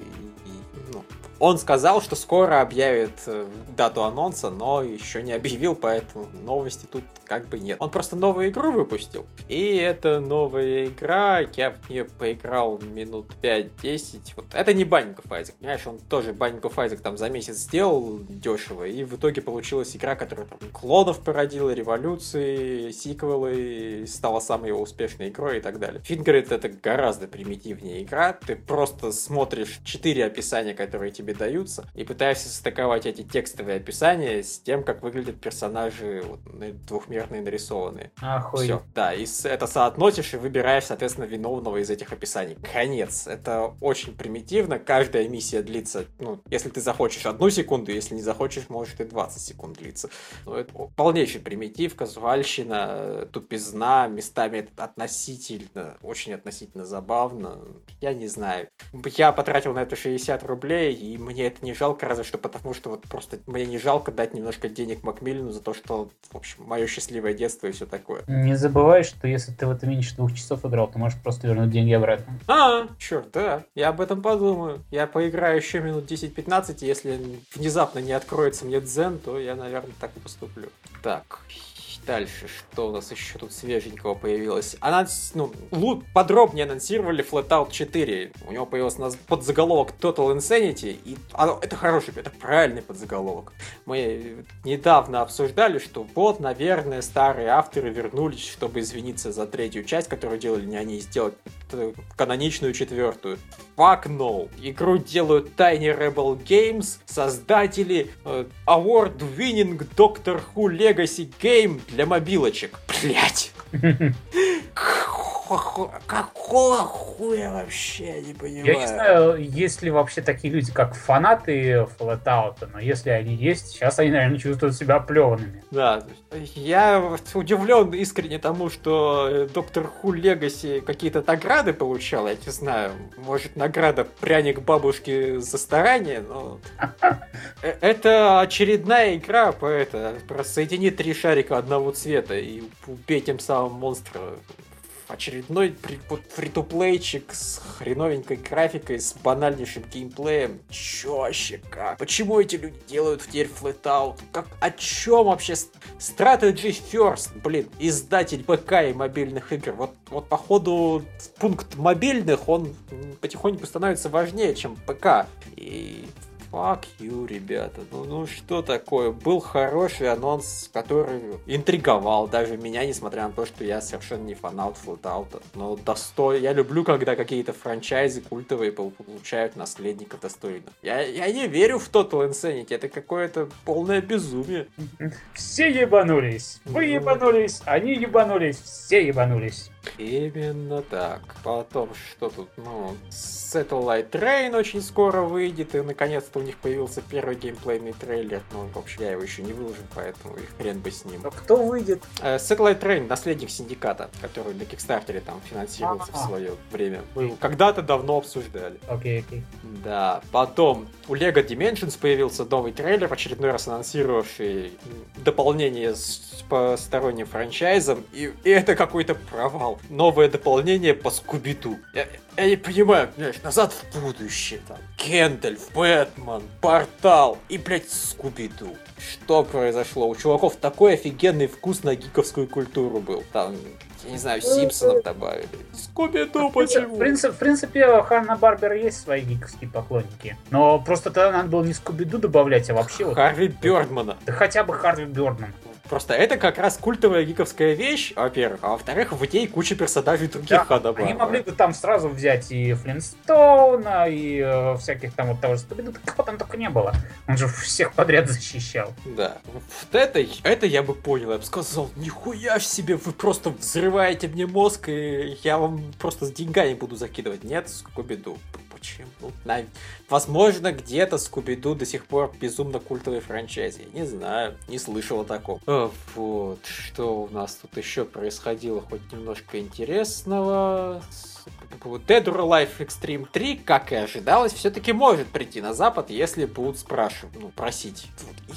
он сказал, что скоро объявит э, дату анонса, но еще не объявил, поэтому новости тут как бы нет. Он просто новую игру выпустил. И это новая игра, я в нее поиграл минут 5-10. Вот это не of Isaac, понимаешь, он тоже of Isaac там за месяц сделал дешево, и в итоге получилась игра, которая там клонов породила, революции, сиквелы, стала самой его успешной игрой и так далее. Фингрид это гораздо примитивнее игра, ты просто смотришь 4 описания, которые тебе даются, и пытаешься состыковать эти текстовые описания с тем, как выглядят персонажи вот, двухмерные нарисованные. Охуеть. Все, да, и это соотносишь и выбираешь, соответственно, виновного из этих описаний. Конец. Это очень примитивно. Каждая миссия длится, ну, если ты захочешь одну секунду, если не захочешь, может и 20 секунд длиться. Но это полнейший примитив, казуальщина, тупизна, местами это относительно, очень относительно забавно. Я не знаю. Я потратил на это 60 рублей, и мне это не жалко, разве что потому, что вот просто мне не жалко дать немножко денег Макмиллину за то, что, в общем, мое счастливое детство и все такое. Не забывай, что если ты в это меньше двух часов играл, ты можешь просто вернуть деньги обратно. А, черт, да. Я об этом подумаю. Я поиграю еще минут 10-15, и если внезапно не откроется мне дзен, то я, наверное, так и поступлю. Так, Дальше, что у нас еще тут свеженького появилось? Она, ну, подробнее анонсировали Flatout 4. У него появился нас подзаголовок Total Insanity, и оно, это хороший, это правильный подзаголовок. Мы недавно обсуждали, что вот, наверное, старые авторы вернулись, чтобы извиниться за третью часть, которую делали не они, сделать каноничную четвертую. Fuck no. Игру делают Tiny Rebel Games, создатели э, award-winning Doctor Who Legacy Game для мобилочек. Блять. какого хуя вообще, не понимаю. Я не знаю, есть ли вообще такие люди, как фанаты Fallout, но если они есть, сейчас они, наверное, чувствуют себя плеванными. Да, я удивлен искренне тому, что Доктор Ху Легаси какие-то награды получал, я не знаю, может награда пряник бабушки за старание, но э, это очередная игра по это, про соедини три шарика одного цвета и убей тем самым монстра очередной фри-то-плейчик с хреновенькой графикой, с банальнейшим геймплеем. Чё вообще как? Почему эти люди делают в теперь Flatout? Как, о чем вообще? Strategy First, блин, издатель ПК и мобильных игр. Вот, вот походу пункт мобильных, он потихоньку становится важнее, чем ПК. И Fuck you, ребята. Ну, ну что такое? Был хороший анонс, который интриговал даже меня, несмотря на то, что я совершенно не фанат Флутаута. Но достой... Я люблю, когда какие-то франчайзы культовые получают наследника достойно. Я, я не верю в Total Insanity. Это какое-то полное безумие. Все ебанулись. Вы ну. ебанулись, они ебанулись, все ебанулись. Именно так. Потом, что тут, ну, Satellite Train очень скоро выйдет, и наконец-то у них появился первый геймплейный трейлер. Ну, в общем, я его еще не выложил, поэтому и хрен бы с ним. А кто выйдет? Uh, Satellite Train, наследник синдиката, который на Кикстартере там финансировался А-а-а. в свое время. Был. Когда-то давно обсуждали. Окей, okay, окей. Okay. Да. Потом у Lego Dimensions появился новый трейлер, очередной раз анонсировавший дополнение с посторонним франчайзом, и, и это какой-то провал. Новое дополнение по Скубиду. Я, я не понимаю, блядь, назад в будущее, там, Кендальф, Бэтмен, Портал и, блядь, Скубиду. Что произошло? У чуваков такой офигенный вкус на гиковскую культуру был. Там, я не знаю, Симпсонов добавили. Скуби-ду почему? В принципе, в принципе, Ханна Барбер есть свои гиковские поклонники. Но просто тогда надо было не Скуби-ду добавлять, а вообще... Харви вот, Бёрдмана. Да хотя бы Харви Бёрдман. Просто это как раз культовая гиковская вещь, во-первых, а во-вторых, в ней куча персонажей других да, ходов. Они могли бы там сразу взять и Флинстоуна, и э, всяких там вот того же Скуби-Ду, кого там только не было. Он же всех подряд защищал. Да. Вот это, это я бы понял, я бы сказал, нихуя себе, вы просто взрываете мне мозг, и я вам просто с деньгами буду закидывать. Нет, Скуби-Ду почему? Возможно, где-то Скуби-Ду до сих пор безумно культовый франчайз. Я не знаю, не слышал о таком. О, вот, что у нас тут еще происходило, хоть немножко интересного. Dead or Alive Extreme 3, как и ожидалось, все-таки может прийти на Запад, если будут спрашивать, ну, просить.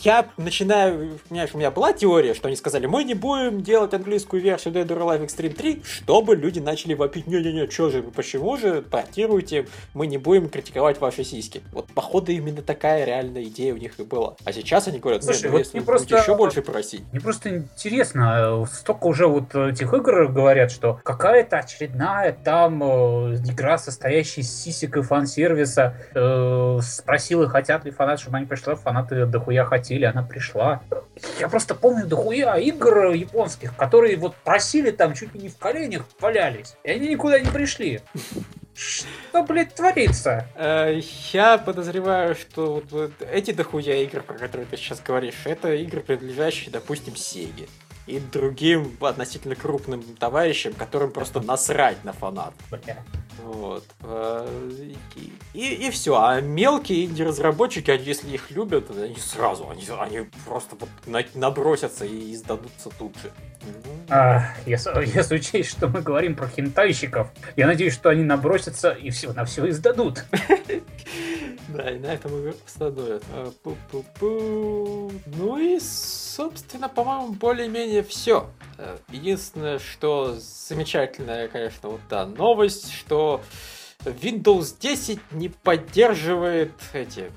Я начинаю, понимаешь, у меня была теория, что они сказали, мы не будем делать английскую версию Dead or Alive Extreme 3, чтобы люди начали вопить, не-не-не, что же, почему же, портируйте, мы не будем критиковать ваши сиськи. Вот, походу, именно такая реальная идея у них и была. А сейчас они говорят, Слушай, вот если просто, еще больше просить. Мне просто интересно, столько уже вот этих игр говорят, что какая-то очередная там э, игра, состоящая из сисек и фан-сервиса, э, спросила, хотят ли фанаты, чтобы они пришли, фанаты дохуя хотели, она пришла. Я просто помню дохуя игр японских, которые вот просили там чуть ли не в коленях валялись, и они никуда не пришли. Что, блядь, творится? Э, я подозреваю, что вот, вот эти дохуя игры, про которые ты сейчас говоришь, это игры, принадлежащие, допустим, Сеге и другим относительно крупным товарищам, которым просто насрать на фанат. Вот. Э, и, и, все. А мелкие инди-разработчики, если их любят, они сразу, они, они просто вот набросятся и издадутся тут же. А, если, если учесть, что мы говорим про хентайщиков, я надеюсь, что они набросятся и все на все издадут. Да, и на этом игру остановят. А, ну и, собственно, по-моему, более-менее все. Э, единственное, что замечательная, конечно, вот та новость, что Windows 10 не поддерживает эти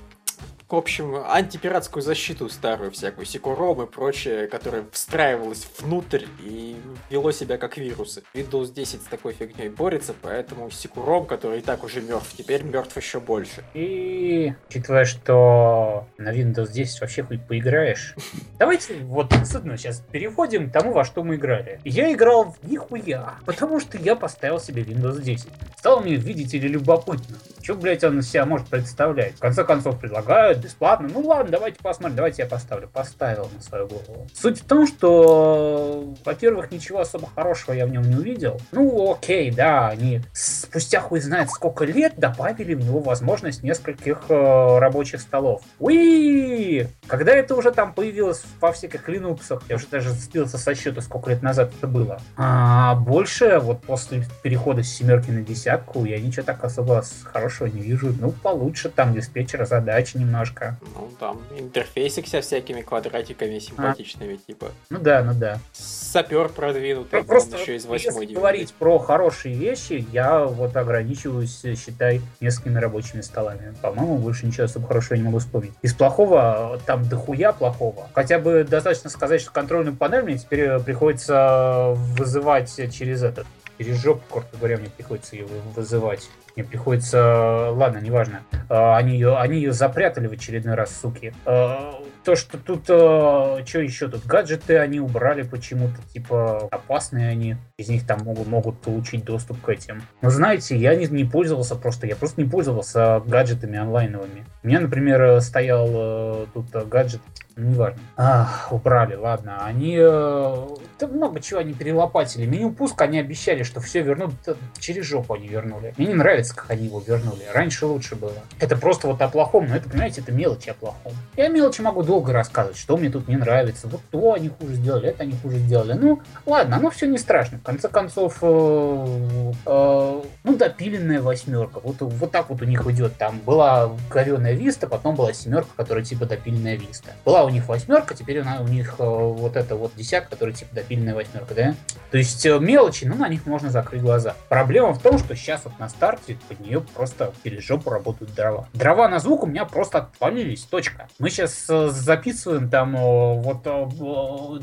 в общем, антипиратскую защиту старую всякую, Секуром и прочее, которая встраивалась внутрь и вело себя как вирусы. Windows 10 с такой фигней борется, поэтому Секуром, который и так уже мертв, теперь мертв еще больше. И учитывая, что на Windows 10 вообще хоть поиграешь, давайте вот особенно сейчас переходим к тому, во что мы играли. Я играл в нихуя, потому что я поставил себе Windows 10. Стало мне, видите ли, любопытно. Что, блядь, он из себя может представлять? В конце концов, предлагают бесплатно. Ну ладно, давайте посмотрим, давайте я поставлю. Поставил на свою голову. Суть в том, что, во-первых, ничего особо хорошего я в нем не увидел. Ну, окей, да, они спустя хуй знает сколько лет добавили в него возможность нескольких э, рабочих столов. Уи! Когда это уже там появилось во всяких линуксах, я уже даже сбился со счета, сколько лет назад это было. А больше, вот после перехода с семерки на десятку, я ничего так особо хорошего не вижу. Ну, получше там диспетчера задач немножко. Ну, там интерфейсик со всякими квадратиками симпатичными, а. типа. Ну да, ну да. Сапер продвинутый, просто еще из 8 если говорить про хорошие вещи, я вот ограничиваюсь, считай, несколькими рабочими столами. По-моему, больше ничего особо хорошего не могу вспомнить. Из плохого, там дохуя плохого. Хотя бы достаточно сказать, что контрольную панель мне теперь приходится вызывать через этот через жопу, коротко говоря, мне приходится ее вызывать. Мне приходится... Ладно, неважно. А, они ее, они ее запрятали в очередной раз, суки. А, то, что тут... А, что еще тут? Гаджеты они убрали почему-то. Типа, опасные они. Из них там могут, могут получить доступ к этим. Но знаете, я не, не пользовался просто. Я просто не пользовался гаджетами онлайновыми. У меня, например, стоял тут гаджет ну, неважно. Ах, убрали, ладно. Они... Э, да много чего они перелопатили. Меню пуск они обещали, что все вернут. Через жопу они вернули. Мне не нравится, как они его вернули. Раньше лучше было. Это просто вот о плохом. Но это, понимаете, это мелочи о плохом. Я мелочи могу долго рассказывать, что мне тут не нравится. Вот то они хуже сделали, это они хуже сделали. Ну, ладно, оно все не страшно. В конце концов, э, э, ну, допиленная восьмерка. Вот, вот так вот у них идет. Там была говеная виста, потом была семерка, которая типа допиленная виста. Была у них восьмерка, теперь она, у них э, вот эта вот десятка, которая типа допильная восьмерка, да? То есть э, мелочи, ну на них можно закрыть глаза. Проблема в том, что сейчас вот на старте под нее просто через жопу работают дрова. Дрова на звук у меня просто отвалились, точка. Мы сейчас э, записываем там вот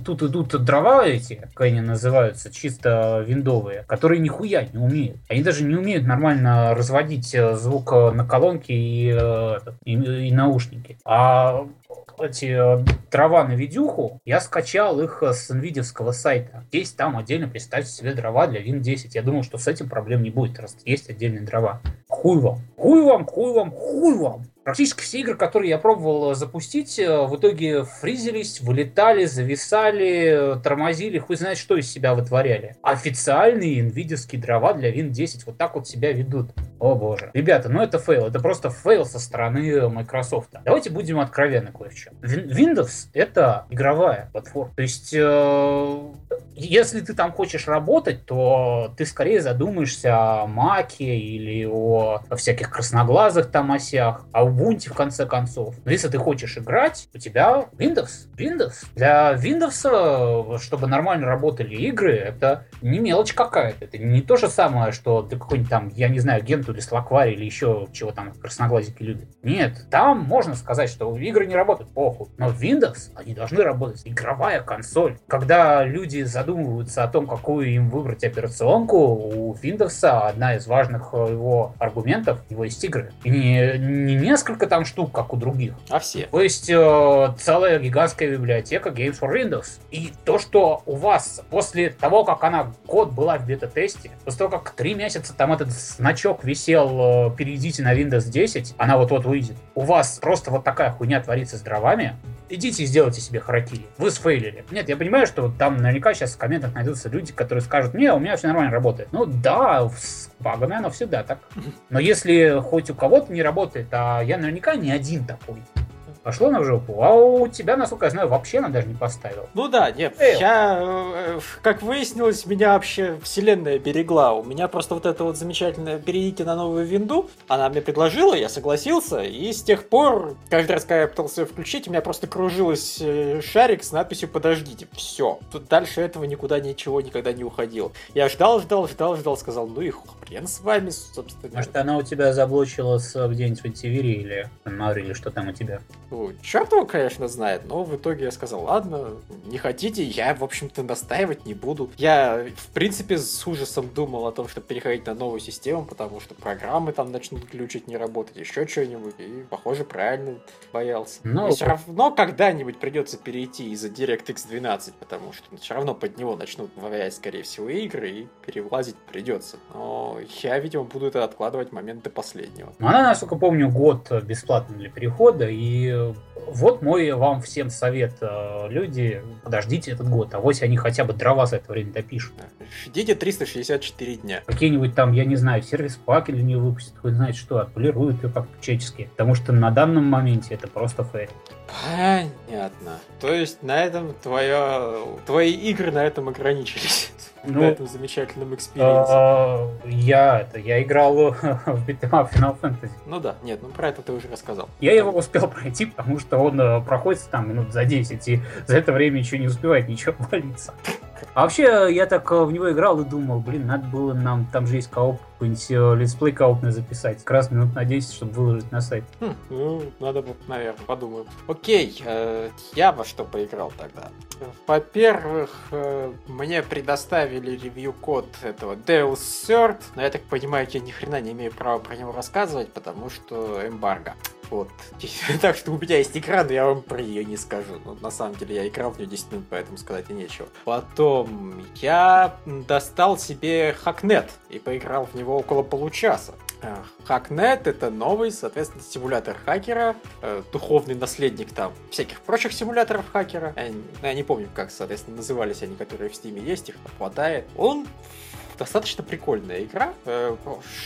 тут идут дрова эти, как они называются, чисто виндовые, которые нихуя не умеют. Они даже не умеют нормально разводить звук на колонке и, и, и наушники. А эти дрова на видюху, я скачал их с NVIDIA сайта. Есть там отдельно, представьте себе, дрова для Win 10. Я думал, что с этим проблем не будет, раз есть отдельные дрова. Хуй вам, хуй вам, хуй вам, хуй вам. Практически все игры, которые я пробовал запустить, э, в итоге фризились, вылетали, зависали, тормозили, хуй знает, что из себя вытворяли. Официальные NVIDIA дрова для Win 10 вот так вот себя ведут. О боже. Ребята, ну это фейл. Это просто фейл со стороны Microsoft. Давайте будем откровенны кое в чем. Windows это игровая платформа. То есть, э, если ты там хочешь работать, то ты скорее задумаешься о Маке или о всяких красноглазых там осях, о Ubuntu в конце концов. Но если ты хочешь играть, у тебя Windows. Windows. Для Windows, чтобы нормально работали игры, это не мелочь какая-то. Это не то же самое, что ты какой-нибудь там, я не знаю, Генту или Слаквари или еще чего там красноглазики любят. Нет, там можно сказать, что игры не работают, похуй. Но Windows, они должны работать. Игровая консоль. Когда люди задумываются о том, какую им выбрать операционку, у Windows одна из важных его аргументов, его есть игры. И не, не несколько там штук, как у других. А все. То есть э, целая гигантская библиотека Games for Windows. И то, что у вас после того, как она год была в бета-тесте, после того, как три месяца там этот значок висел, э, перейдите на Windows 10, она вот-вот выйдет, у вас просто вот такая хуйня творится с дровами, идите и сделайте себе харакири. Вы сфейлили. Нет, я понимаю, что там наверняка сейчас в комментах найдутся люди, которые скажут, не, у меня все нормально работает. Ну да, с багами оно всегда так. Но если хоть у кого-то не работает, а я наверняка не один такой, пошло на жопу. А у тебя, насколько я знаю, вообще она даже не поставил. Ну да, нет, Эй. я, э, как выяснилось, меня вообще вселенная берегла. У меня просто вот это вот замечательное «перейдите на новую винду», она мне предложила, я согласился, и с тех пор, каждый раз, когда я пытался ее включить, у меня просто кружилась э, шарик с надписью «Подождите». Все. Тут дальше этого никуда ничего никогда не уходил. Я ждал, ждал, ждал, ждал, сказал, ну и хрен с вами, собственно. Может, она у тебя заблочилась где-нибудь в антивире или, или что там у тебя? Ну, черт его, конечно, знает, но в итоге я сказал, ладно, не хотите, я, в общем-то, настаивать не буду. Я, в принципе, с ужасом думал о том, чтобы переходить на новую систему, потому что программы там начнут глючить, не работать, еще что-нибудь, и, похоже, правильно боялся. Но, но все равно когда-нибудь придется перейти из-за DirectX 12, потому что все равно под него начнут вариать, скорее всего, игры, и перевлазить придется. Но я, видимо, буду это откладывать момент до последнего. Ну, она, насколько помню, год бесплатно для перехода, и вот мой вам всем совет. Э, люди, подождите этот год, а вот они хотя бы дрова за это время допишут. Ждите 364 дня. Какие-нибудь там, я не знаю, service pack или не выпустят, хуй знает что, отполируют ее как-то по-человечески. Потому что на данном моменте это просто фейл. Понятно. То есть на этом твоя... твои игры на этом ограничились. Ну, на этом замечательном экспириенсе. А, я это, я играл в beat 'em up Final Fantasy. Ну да, нет, ну про это ты уже рассказал. Я его успел пройти, потому что он э, проходит там минут за 10, и за это время еще не успевает ничего валиться. А вообще, я так э, в него играл и думал, блин, надо было нам, там же есть кооп, какой-нибудь э, летсплей коопный записать. Как раз минут на 10, чтобы выложить на сайт. Хм, ну, надо бы, наверное, подумаю. Окей, э, я во что поиграл тогда? Во-первых, э, мне предоставили ревью-код этого Deus Cert, но я так понимаю, я ни хрена не имею права про него рассказывать, потому что эмбарго. Вот. так что у меня есть экран, но я вам про нее не скажу. Но на самом деле я играл в нее 10 минут, поэтому сказать и нечего. Потом я достал себе Hacknet и поиграл в него около получаса. Hacknet это новый, соответственно, симулятор хакера, э, духовный наследник там всяких прочих симуляторов хакера. Я, я не помню, как, соответственно, назывались они, которые в Steam есть, их хватает. Он достаточно прикольная игра. Э,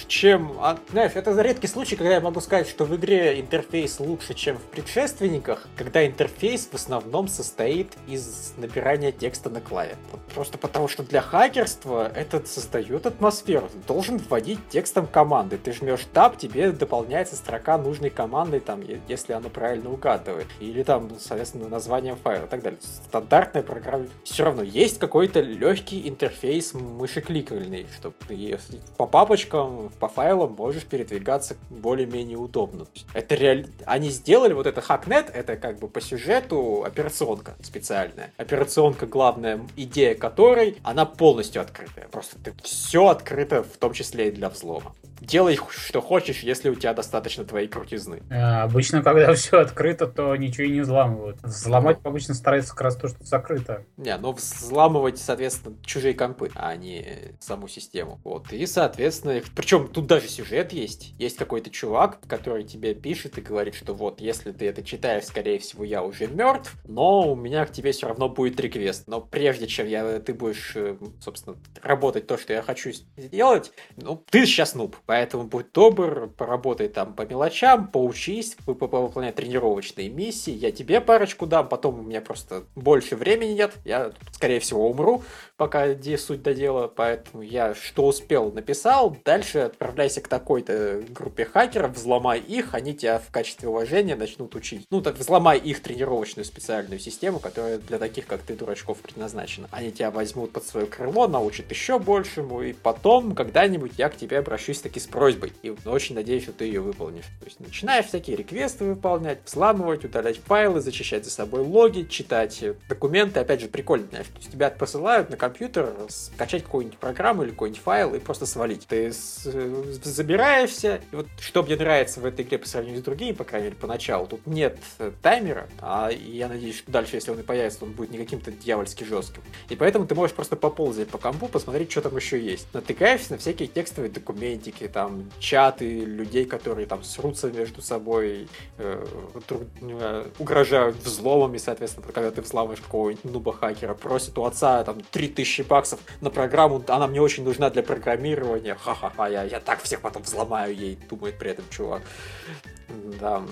чем, а, знаешь, это редкий случай, когда я могу сказать, что в игре интерфейс лучше, чем в предшественниках, когда интерфейс в основном состоит из набирания текста на клаве. Просто потому, что для хакерства это создает атмосферу. Ты должен вводить текстом команды. Ты жмешь Tab, тебе дополняется строка нужной команды, там, если она правильно угадывает. Или там, соответственно, название файла и так далее. Стандартная программа. Все равно есть какой-то легкий интерфейс мыши-клика правильный, чтобы ты по папочкам, по файлам можешь передвигаться более-менее удобно. Это реально... Они сделали вот это Hacknet, это как бы по сюжету операционка специальная. Операционка, главная идея которой, она полностью открытая. Просто ты все открыто, в том числе и для взлома делай, что хочешь, если у тебя достаточно твоей крутизны. А, обычно, когда все открыто, то ничего и не взламывают. Взломать ну. обычно стараются как раз то, что закрыто. Не, ну взламывать, соответственно, чужие компы, а не саму систему. Вот. И, соответственно, причем тут даже сюжет есть. Есть какой-то чувак, который тебе пишет и говорит, что вот, если ты это читаешь, скорее всего, я уже мертв, но у меня к тебе все равно будет реквест. Но прежде чем я, ты будешь, э, собственно, работать то, что я хочу сделать, ну, ты сейчас нуб, Поэтому будь добр, поработай там по мелочам, поучись, выполняй тренировочные миссии. Я тебе парочку дам, потом у меня просто больше времени нет. Я, скорее всего, умру, пока где суть до дела. Поэтому я что успел, написал. Дальше отправляйся к такой-то группе хакеров, взломай их, они тебя в качестве уважения начнут учить. Ну, так взломай их тренировочную специальную систему, которая для таких, как ты, дурачков, предназначена. Они тебя возьмут под свое крыло, научат еще большему, и потом когда-нибудь я к тебе обращусь таки с просьбой. И очень надеюсь, что ты ее выполнишь. То есть начинаешь всякие реквесты выполнять, взламывать, удалять файлы, зачищать за собой логи, читать документы. Опять же, прикольно, знаешь, то есть тебя посылают на компьютер скачать какую-нибудь программу или какой-нибудь файл и просто свалить. Ты забираешься, и вот что мне нравится в этой игре по сравнению с другими, по крайней мере, поначалу, тут нет таймера, а я надеюсь, что дальше, если он и появится, он будет не каким-то дьявольски жестким. И поэтому ты можешь просто поползать по компу, посмотреть, что там еще есть. Натыкаешься на всякие текстовые документики, там чаты людей, которые там срутся между собой, э, друг, э, угрожают взломами, соответственно, когда ты взламываешь какого-нибудь нуба-хакера, просит у отца там 3000 баксов на программу, она мне очень нужна для программирования, ха-ха-ха, я, я так всех потом взломаю ей, думает при этом чувак. Да,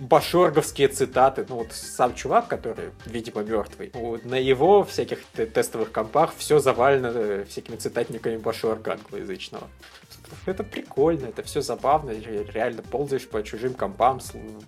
башорговские цитаты. Ну, вот сам чувак, который, видимо, мертвый, вот, на его всяких тестовых компах все завалено э, всякими цитатниками башорга англоязычного это прикольно, это все забавно, реально ползаешь по чужим компам,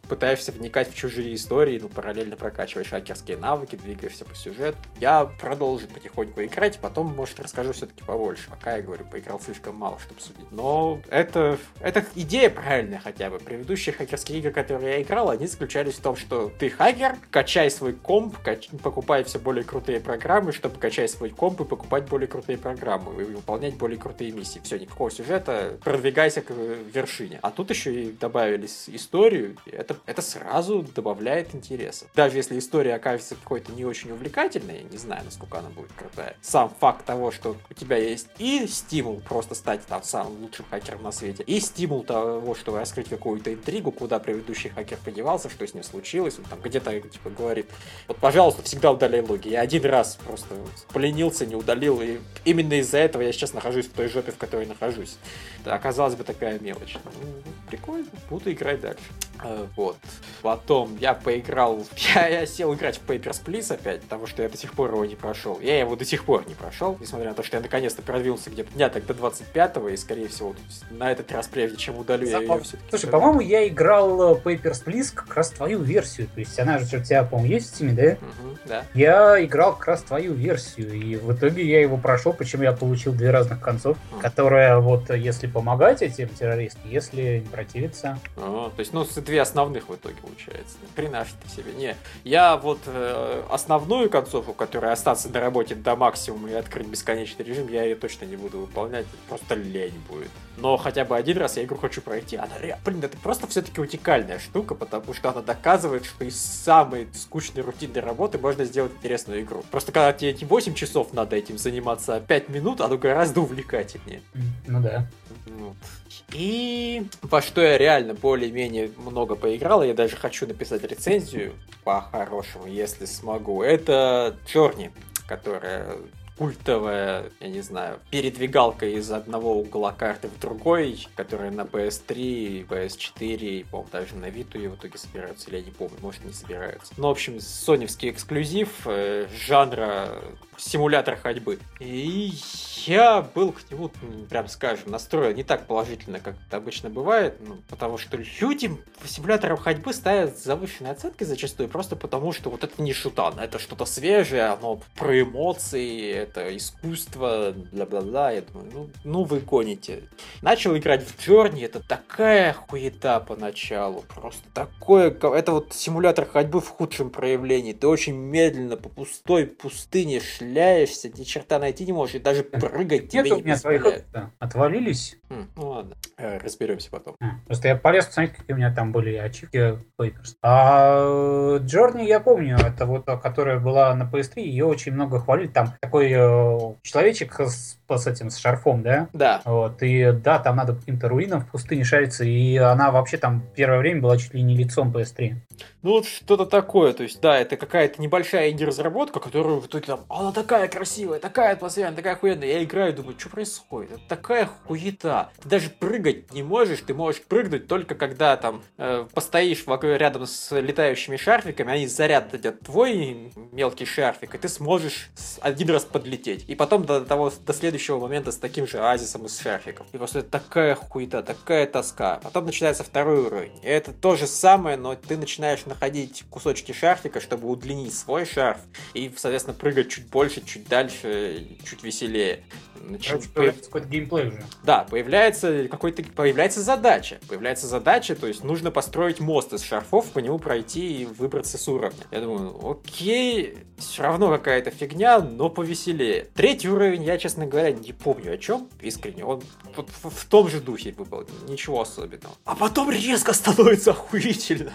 пытаешься вникать в чужие истории, ну, параллельно прокачиваешь хакерские навыки, двигаешься по сюжету. Я продолжу потихоньку играть, потом, может, расскажу все-таки побольше. Пока, я говорю, поиграл слишком мало, чтобы судить. Но это, это идея правильная хотя бы. Предыдущие хакерские игры, которые я играл, они заключались в том, что ты хакер, качай свой комп, кач... покупай все более крутые программы, чтобы качать свой комп и покупать более крутые программы и выполнять более крутые миссии. Все, никакого сюжета, продвигайся к вершине. А тут еще и добавили историю, это, это сразу добавляет интереса. Даже если история окажется какой-то не очень увлекательной, я не знаю, насколько она будет крутая, сам факт того, что у тебя есть и стимул просто стать там самым лучшим хакером на свете, и стимул того, чтобы раскрыть какую-то интригу, куда предыдущий хакер подевался, что с ним случилось, он там где-то типа говорит, вот, пожалуйста, всегда удаляй логи. Я один раз просто поленился, не удалил, и именно из-за этого я сейчас нахожусь в той жопе, в которой нахожусь. Да, оказалось бы такая мелочь. Ну, прикольно, буду играть дальше. Э, вот. Потом я поиграл, я, я сел играть в Papers, Please опять, потому что я до сих пор его не прошел. Я его до сих пор не прошел, несмотря на то, что я наконец-то продвинулся где-то дня так до 25-го, и, скорее всего, на этот раз, прежде чем удалю, Запом... я ее все-таки... Слушай, по-моему, я играл Papers, Please как раз твою версию, то есть она же у тебя, по-моему, есть в Steam, да? Угу, да. Я играл как раз твою версию, и в итоге я его прошел, причем я получил две разных концов, угу. которая вот, если помогать этим террористам, если не противиться. А, то есть, ну, две основных в итоге получается. Хрена ты себе. Не, я вот э, основную концовку, которая остаться на работе до максимума и открыть бесконечный режим, я ее точно не буду выполнять. Просто лень будет. Но хотя бы один раз я игру хочу пройти. Она, блин, это просто все-таки утекальная штука, потому что она доказывает, что из самой скучной рутинной работы можно сделать интересную игру. Просто когда тебе не 8 часов надо этим заниматься, а 5 минут, оно гораздо увлекательнее. Ну да. Вот. И во что я реально более-менее много поиграл, я даже хочу написать рецензию по-хорошему, если смогу. Это Джорни, которая культовая, я не знаю, передвигалка из одного угла карты в другой, которая на PS3, PS4, по-моему, даже на Vita ее в итоге собираются, или я не помню, может не собираются. Ну, в общем, соневский эксклюзив э, жанра симулятор ходьбы. И я был к нему, прям скажем, настроен не так положительно, как это обычно бывает, ну, потому что люди в симуляторах ходьбы ставят завышенные оценки зачастую просто потому, что вот это не шутан, это что-то свежее, оно про эмоции, это искусство, бла-бла-бла. Я думаю, ну, ну вы гоните. Начал играть в Journey, это такая хуета поначалу, просто такое, это вот симулятор ходьбы в худшем проявлении. Ты очень медленно по пустой пустыне шляешься, ни черта найти не можешь, и даже прыгать тебе не позволяют. Отвалились? Хм, ну ладно, э, разберемся потом. Просто я полез посмотреть, какие у меня там были ачивки Papers. А Journey я помню, это вот, которая была на PS3, ее очень много хвалили, там такой э, человечек с с этим, с шарфом, да? Да. Вот, и да, там надо каким-то руинам в пустыне шариться, и она вообще там первое время была чуть ли не лицом PS3. Ну вот что-то такое, то есть, да, это какая-то небольшая инди-разработка, которую в итоге там, она такая красивая, такая атмосферная, такая охуенная. Я играю думаю, что происходит? Это такая хуета. Ты даже прыгать не можешь, ты можешь прыгнуть только когда там э, постоишь рядом с летающими шарфиками, они заряд дадят твой мелкий шарфик, и ты сможешь один раз подлететь. И потом до того, до следующего момента с таким же оазисом из шарфиков. И просто такая хуета, такая тоска. Потом начинается второй уровень. И это то же самое, но ты начинаешь находить кусочки шарфика, чтобы удлинить свой шарф и, соответственно, прыгать чуть больше, чуть дальше, чуть веселее. Короче, появляется какой-то геймплей уже. Да, появляется какой-то появляется задача. Появляется задача, то есть нужно построить мост из шарфов, по нему пройти и выбраться с уровня. Я думаю, окей, все равно какая-то фигня, но повеселее. Третий уровень, я, честно говоря, не помню о чем, искренне. Он в, в, в том же духе был, ничего особенного. А потом резко становится охуительно.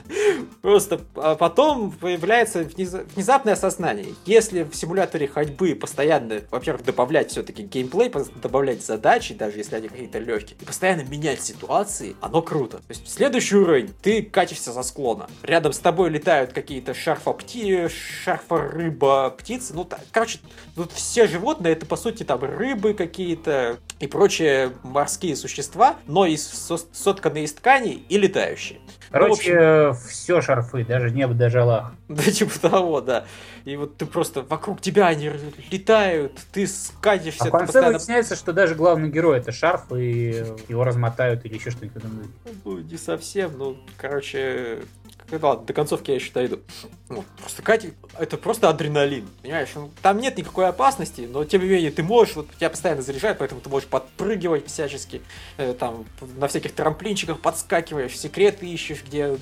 Просто а потом появляется внезапное осознание. Если в симуляторе ходьбы постоянно, во-первых, добавлять все-таки геймплей, добавлять задачи, даже если они какие-то легкие, и постоянно менять ситуации, оно круто. То есть следующий уровень, ты катишься со склона. Рядом с тобой летают какие-то шарфопти, шарфорыба, птицы. Ну, так, короче, тут все животные, это по сути там рыбы какие-то и прочие морские существа, но из, сотканные из тканей и летающие. Короче, ну, общем... все шарфы, даже небо, даже Аллах. Да, типа того, да. И вот ты просто вокруг тебя они летают, ты скатишься. А в конце постоянно... выясняется, что даже главный герой это шарф, и его размотают или еще что-нибудь. Ну, не совсем, ну, короче, ладно, до концовки я еще дойду. Ну, просто Катя, это просто адреналин, понимаешь? Ну, там нет никакой опасности, но тем не менее ты можешь, вот тебя постоянно заряжает, поэтому ты можешь подпрыгивать всячески, э, там, на всяких трамплинчиках подскакиваешь, секреты ищешь, где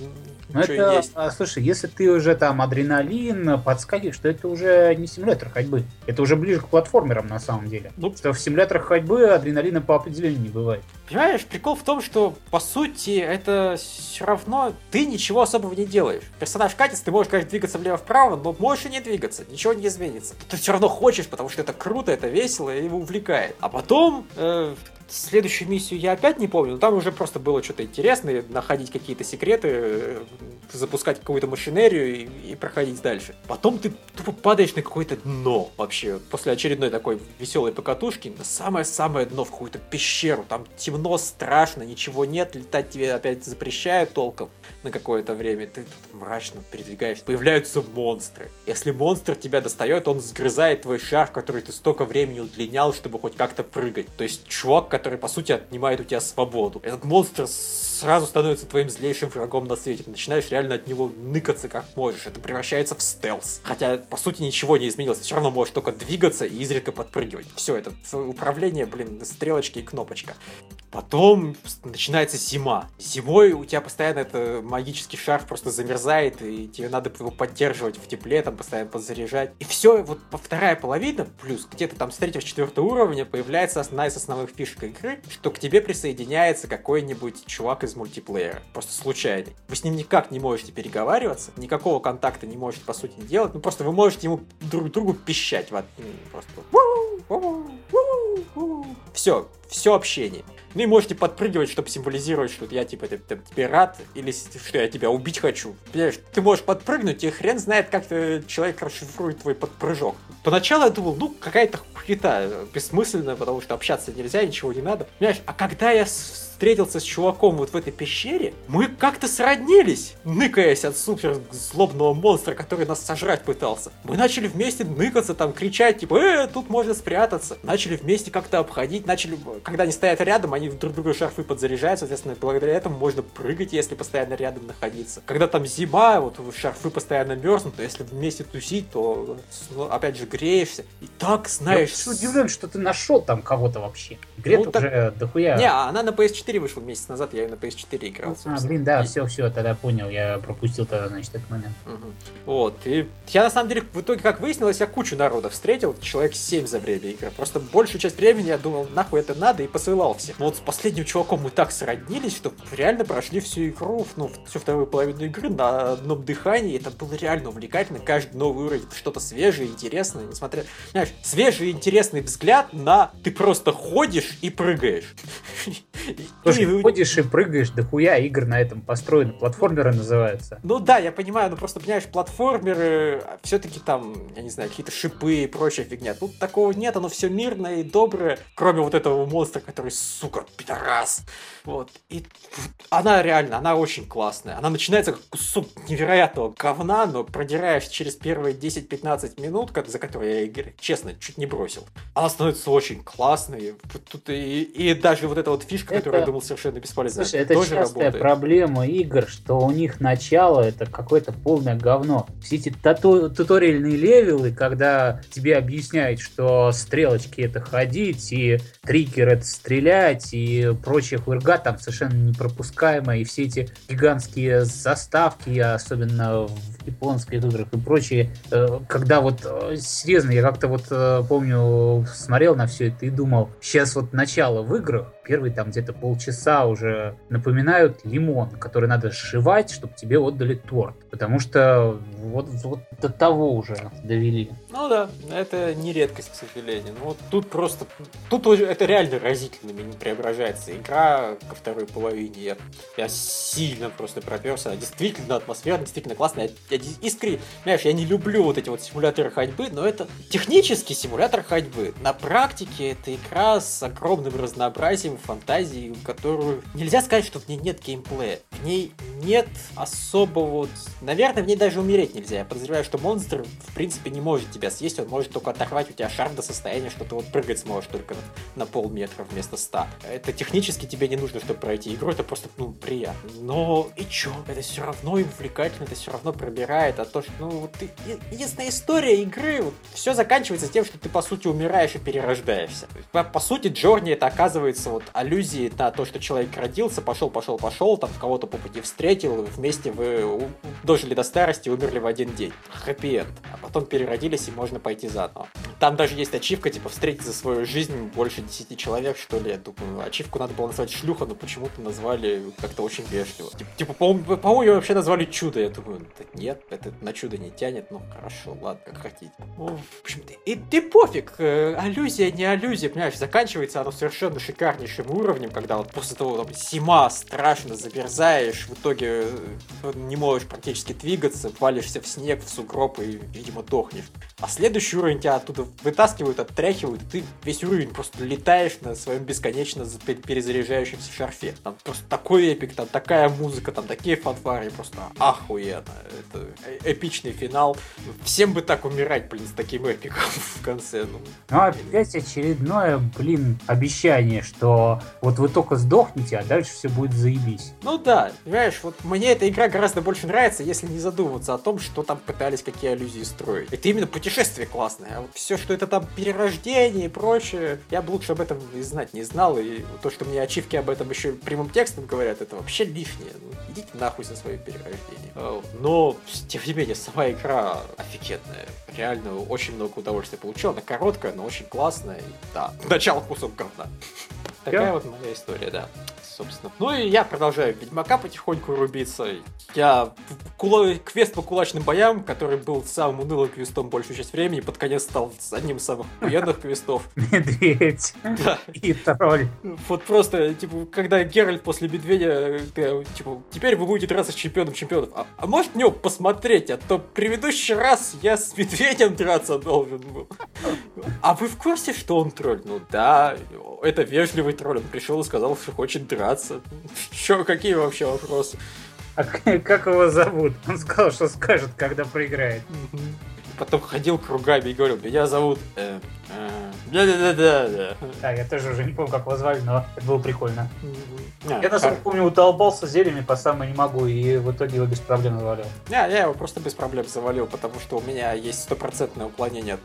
ну, это, есть. А, слушай, если ты уже там адреналин, подскакиваешь, что это уже не симулятор ходьбы. Это уже ближе к платформерам на самом деле. Ну, что в симуляторах ходьбы адреналина по определению не бывает. Понимаешь, прикол в том, что по сути это все равно ты ничего особого не делаешь. Персонаж катится, ты можешь, конечно, двигаться влево-вправо, но и не двигаться, ничего не изменится. Ты все равно хочешь, потому что это круто, это весело и его увлекает. А потом э, Следующую миссию я опять не помню, но там уже просто было что-то интересное, находить какие-то секреты, э, запускать какую-то машинерию и, и проходить дальше. Потом ты тупо падаешь на какое-то дно вообще, после очередной такой веселой покатушки, на самое-самое дно, в какую-то пещеру. Там темно, страшно, ничего нет, летать тебе опять запрещают толком на какое-то время. Ты тут мрачно передвигаешься. Появляются монстры. Если монстр тебя достает, он сгрызает твой шар, который ты столько времени удлинял, чтобы хоть как-то прыгать. То есть чувак, который, по сути, отнимает у тебя свободу. Этот монстр сразу становится твоим злейшим врагом на свете. Ты начинаешь реально от него ныкаться как можешь. Это превращается в стелс. Хотя, по сути, ничего не изменилось. Все равно можешь только двигаться и изредка подпрыгивать. Все, это управление, блин, стрелочки и кнопочка. Потом начинается зима. Зимой у тебя постоянно это магический шар просто замерзает, и тебе надо его поддерживать в тепле, там постоянно подзаряжать. И все, вот вторая половина, плюс где-то там с третьего, четвертого уровня появляется одна из основных фишек игры, что к тебе присоединяется какой-нибудь чувак из мультиплеера. Просто случайный. Вы с ним никак не можете переговариваться, никакого контакта не можете, по сути, делать. Ну, просто вы можете ему друг другу пищать. Вот, просто... Все, все общение. Ну и можете подпрыгивать, чтобы символизировать, что я типа ты, ты, тебе рад, или что я тебя убить хочу. Понимаешь, ты можешь подпрыгнуть, и хрен знает, как ты, человек расшифрует твой подпрыжок. Поначалу я думал, ну, какая-то хуета бессмысленная, потому что общаться нельзя, ничего не надо. Понимаешь, а когда я встретился с чуваком вот в этой пещере, мы как-то сроднились, ныкаясь от супер злобного монстра, который нас сожрать пытался. Мы начали вместе ныкаться, там, кричать, типа, э, тут можно спрятаться. Начали вместе как-то обходить, начали, когда они стоят рядом, они друг друга шарфы подзаряжают, соответственно, благодаря этому можно прыгать, если постоянно рядом находиться. Когда там зима, вот шарфы постоянно мерзнут, то если вместе тусить, то, ну, опять же, греешься. И так, знаешь... Я удивлен, что ты нашел там кого-то вообще. Игре ну, так... уже дохуя. Не, она на PS4 4 вышел месяц назад, я на PS4 играл. А, блин, да, все, все, тогда понял, я пропустил тогда, значит, этот момент. Угу. Вот, и я на самом деле, в итоге, как выяснилось, я кучу народа встретил, человек 7 за время игры. Просто большую часть времени я думал, нахуй это надо, и посылал всех. Но вот с последним чуваком мы так сроднились, что реально прошли всю игру, ну, всю вторую половину игры на одном дыхании, это было реально увлекательно, каждый новый уровень что-то свежее, интересное, несмотря, знаешь, свежий интересный взгляд на ты просто ходишь и прыгаешь. Слушай, ты ходишь и прыгаешь, да хуя игр на этом построены, платформеры называются. Ну да, я понимаю, но просто, понимаешь, платформеры, все-таки там, я не знаю, какие-то шипы и прочая фигня. Тут такого нет, оно все мирное и доброе, кроме вот этого монстра, который, сука, пидорас. Вот. И она реально, она очень классная. Она начинается как кусок невероятного говна, но продираешь через первые 10-15 минут, за которые я игры, честно, чуть не бросил. Она становится очень классной. Тут и, и даже вот эта вот фишка, это... которую я думал совершенно бесполезная, Слушай, это тоже частая работает. проблема игр, что у них начало это какое-то полное говно. Все эти тату- туториальные левелы, когда тебе объясняют, что стрелочки это ходить, и триггер это стрелять, и прочая хуйга там совершенно непропускаемая, и все эти гигантские заставки, особенно в японских играх и прочее, э, когда вот, э, серьезно, я как-то вот э, помню, смотрел на все это и думал, сейчас вот начало в играх, первые там где-то полчаса уже напоминают лимон, который надо сшивать, чтобы тебе отдали торт. Потому что вот, вот до того уже довели. Ну да, это не редкость, к сожалению. Ну вот тут просто, тут это реально разительно не преображается. Игра ко второй половине, я, я сильно просто проперся. Действительно атмосферная, действительно классная. Я, я искренне, знаешь, я не люблю вот эти вот симуляторы ходьбы, но это технический симулятор ходьбы. На практике это игра с огромным разнообразием фантазии, которую нельзя сказать, что в ней нет геймплея. В ней нет особого. Наверное, в ней даже умереть нельзя. Я подозреваю, что монстр, в принципе, не может тебя съесть, он может только оторвать у тебя шар до состояния, что ты вот прыгать сможешь только на полметра вместо ста. Это технически тебе не нужно, чтобы пройти игру, это просто, ну, приятно. Но и чё? Это все равно увлекательно, это все равно пробирает, а то, что, ну, вот единственная история игры, вот, все заканчивается тем, что ты, по сути, умираешь и перерождаешься. По, по сути, Джорни это оказывается вот аллюзии на то, что человек родился, пошел, пошел, пошел, там кого-то по пути встретил, вместе вы дожили до старости умерли в один день. Хэппи-энд. А потом переродились и можно пойти заново. Там даже есть ачивка, типа, встретить за свою жизнь больше 10 человек, что ли. Я думаю, ачивку надо было назвать шлюха, но почему-то назвали как-то очень вежливо. Типа, по-моему, по ее вообще назвали чудо. Я думаю, нет, это на чудо не тянет, ну хорошо, ладно, как хотите. Ну, в общем, и ты пофиг, э, аллюзия, не аллюзия, понимаешь, заканчивается оно совершенно шикарнейшим уровнем, когда вот после того, там, зима, страшно замерзаешь, в итоге э, не можешь практически двигаться, валишься в снег, в сугроб и, видимо, дохнешь. А следующий уровень тебя оттуда вытаскивают, оттряхивают, и ты весь уровень просто летаешь на своем бесконечно перезаряжающемся шарфе. Там просто такой эпик, там такая музыка, там такие фанфары, просто охуенно. Это э, эпичный финал. Всем бы так умирать, блин, с таким эпиком в конце. Ну, ну опять очередное, блин, обещание, что вот вы только сдохнете, а дальше все будет заебись. Ну да, понимаешь, вот мне эта игра гораздо больше нравится, если не задумываться о том, что там пытались какие аллюзии строить. Это именно путешествие классное, а вот все, что это там перерождение и прочее, я бы лучше об этом и знать не знал, и то, что мне ачивки об этом еще прямым текстом говорят, это вообще лишнее. Ну, идите нахуй со своим перерождением. А, но, тем не менее, сама игра офигенная. Реально очень много удовольствия получил. Она короткая, но очень классная. И, да, начало кусок говна. Такая вот моя история, да собственно. Ну и я продолжаю Ведьмака потихоньку рубиться. Я кула... квест по кулачным боям, который был самым унылым квестом большую часть времени, под конец стал одним из самых охуенных квестов. Медведь. И тролль. Вот просто, типа, когда Геральт после медведя, типа, теперь вы будете драться с чемпионом чемпионов. А, а может него посмотреть, а то предыдущий раз я с медведем драться должен был. А вы в курсе, что он тролль? Ну да, это вежливый тролль. Он пришел и сказал, что хочет драться. Что, какие вообще вопросы? А как его зовут? Он сказал, что скажет, когда проиграет. Потом ходил кругами и говорил, меня зовут э, да-да-да-да. Да, я тоже уже не помню, как его звали, но это было прикольно. А, я, насколько помню, утолбался зельями по самой не могу, и в итоге его без проблем завалил. Не, я его просто без проблем завалил, потому что у меня есть стопроцентное уклонение.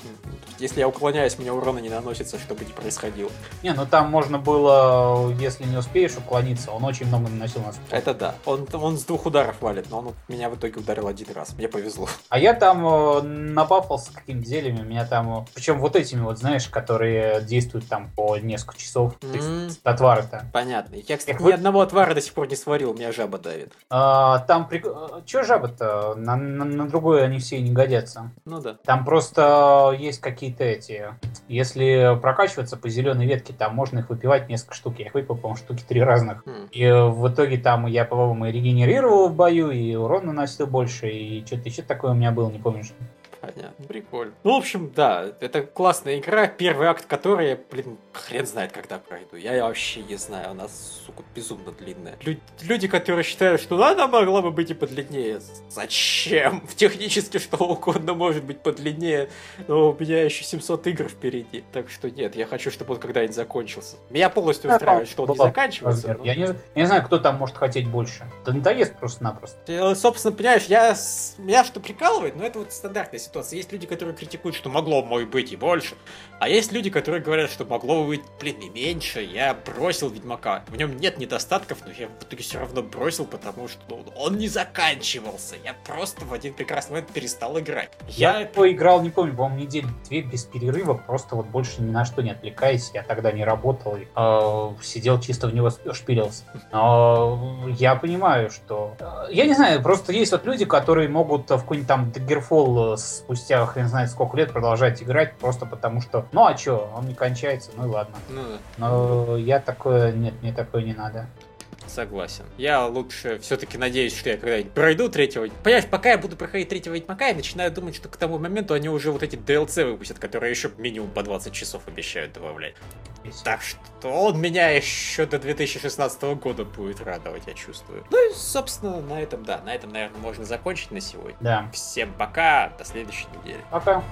Если я уклоняюсь, мне урона не наносится, чтобы не происходило. Не, ну там можно было, если не успеешь уклониться, он очень много наносил нас. Это да. Он, он с двух ударов валит, но он меня в итоге ударил один раз. Мне повезло. А я там э, напапался какими-то зельями, меня там... Э, Причем вот этими вот, знаешь, которые действуют там по несколько часов. Mm-hmm. Отвары-то. Понятно. Я, кстати, ни вы... одного отвара до сих пор не сварил, меня жаба давит. А, там при... А, Че жаба-то? На, на, на другое они все не годятся. Ну да. Там просто есть какие-то эти... Если прокачиваться по зеленой ветке, там можно их выпивать несколько штук. Я их выпил, по-моему, штуки три разных. Mm. И в итоге там я, по-моему, регенерировал в бою, и урон наносил больше, и что-то еще такое у меня было, не помню, что. Прикольно. Ну, в общем, да, это классная игра, первый акт которой я, блин, хрен знает, когда пройду. Я вообще не знаю, она, сука, безумно длинная. Лю- люди, которые считают, что она могла бы быть и подлиннее. Зачем? Технически что угодно может быть подлиннее, но у меня еще 700 игр впереди. Так что нет, я хочу, чтобы он когда-нибудь закончился. Меня полностью устраивает, что он не заканчивается. Я, не, я не знаю, кто там может хотеть больше. Да надоест просто-напросто. Э, собственно, понимаешь, я, меня что прикалывает, но это вот стандартная ситуация ситуации. Есть люди, которые критикуют, что могло бы быть и больше. А есть люди, которые говорят, что могло бы быть, блин, и меньше. Я бросил Ведьмака. В нем нет недостатков, но я в итоге все равно бросил, потому что ну, он не заканчивался. Я просто в один прекрасный момент перестал играть. Я, я поиграл, не помню, по-моему, неделю две без перерыва, просто вот больше ни на что не отвлекаясь. Я тогда не работал, и, э, сидел чисто в него шпилился. Но я понимаю, что... Э, я не знаю, просто есть вот люди, которые могут в какой-нибудь там Daggerfall с спустя хрен знает сколько лет продолжать играть, просто потому что, ну а чё, он не кончается, ну и ладно. Ну да. Но я такое, нет, мне такое не надо. Согласен. Я лучше все-таки надеюсь, что я когда-нибудь пройду третьего. Понимаешь, пока я буду проходить третьего Ведьмака, я начинаю думать, что к тому моменту они уже вот эти DLC выпустят, которые еще минимум по 20 часов обещают добавлять. Так что он меня еще до 2016 года будет радовать, я чувствую. Ну и, собственно, на этом, да, на этом, наверное, можно закончить на сегодня. Да. Всем пока, до следующей недели. Пока.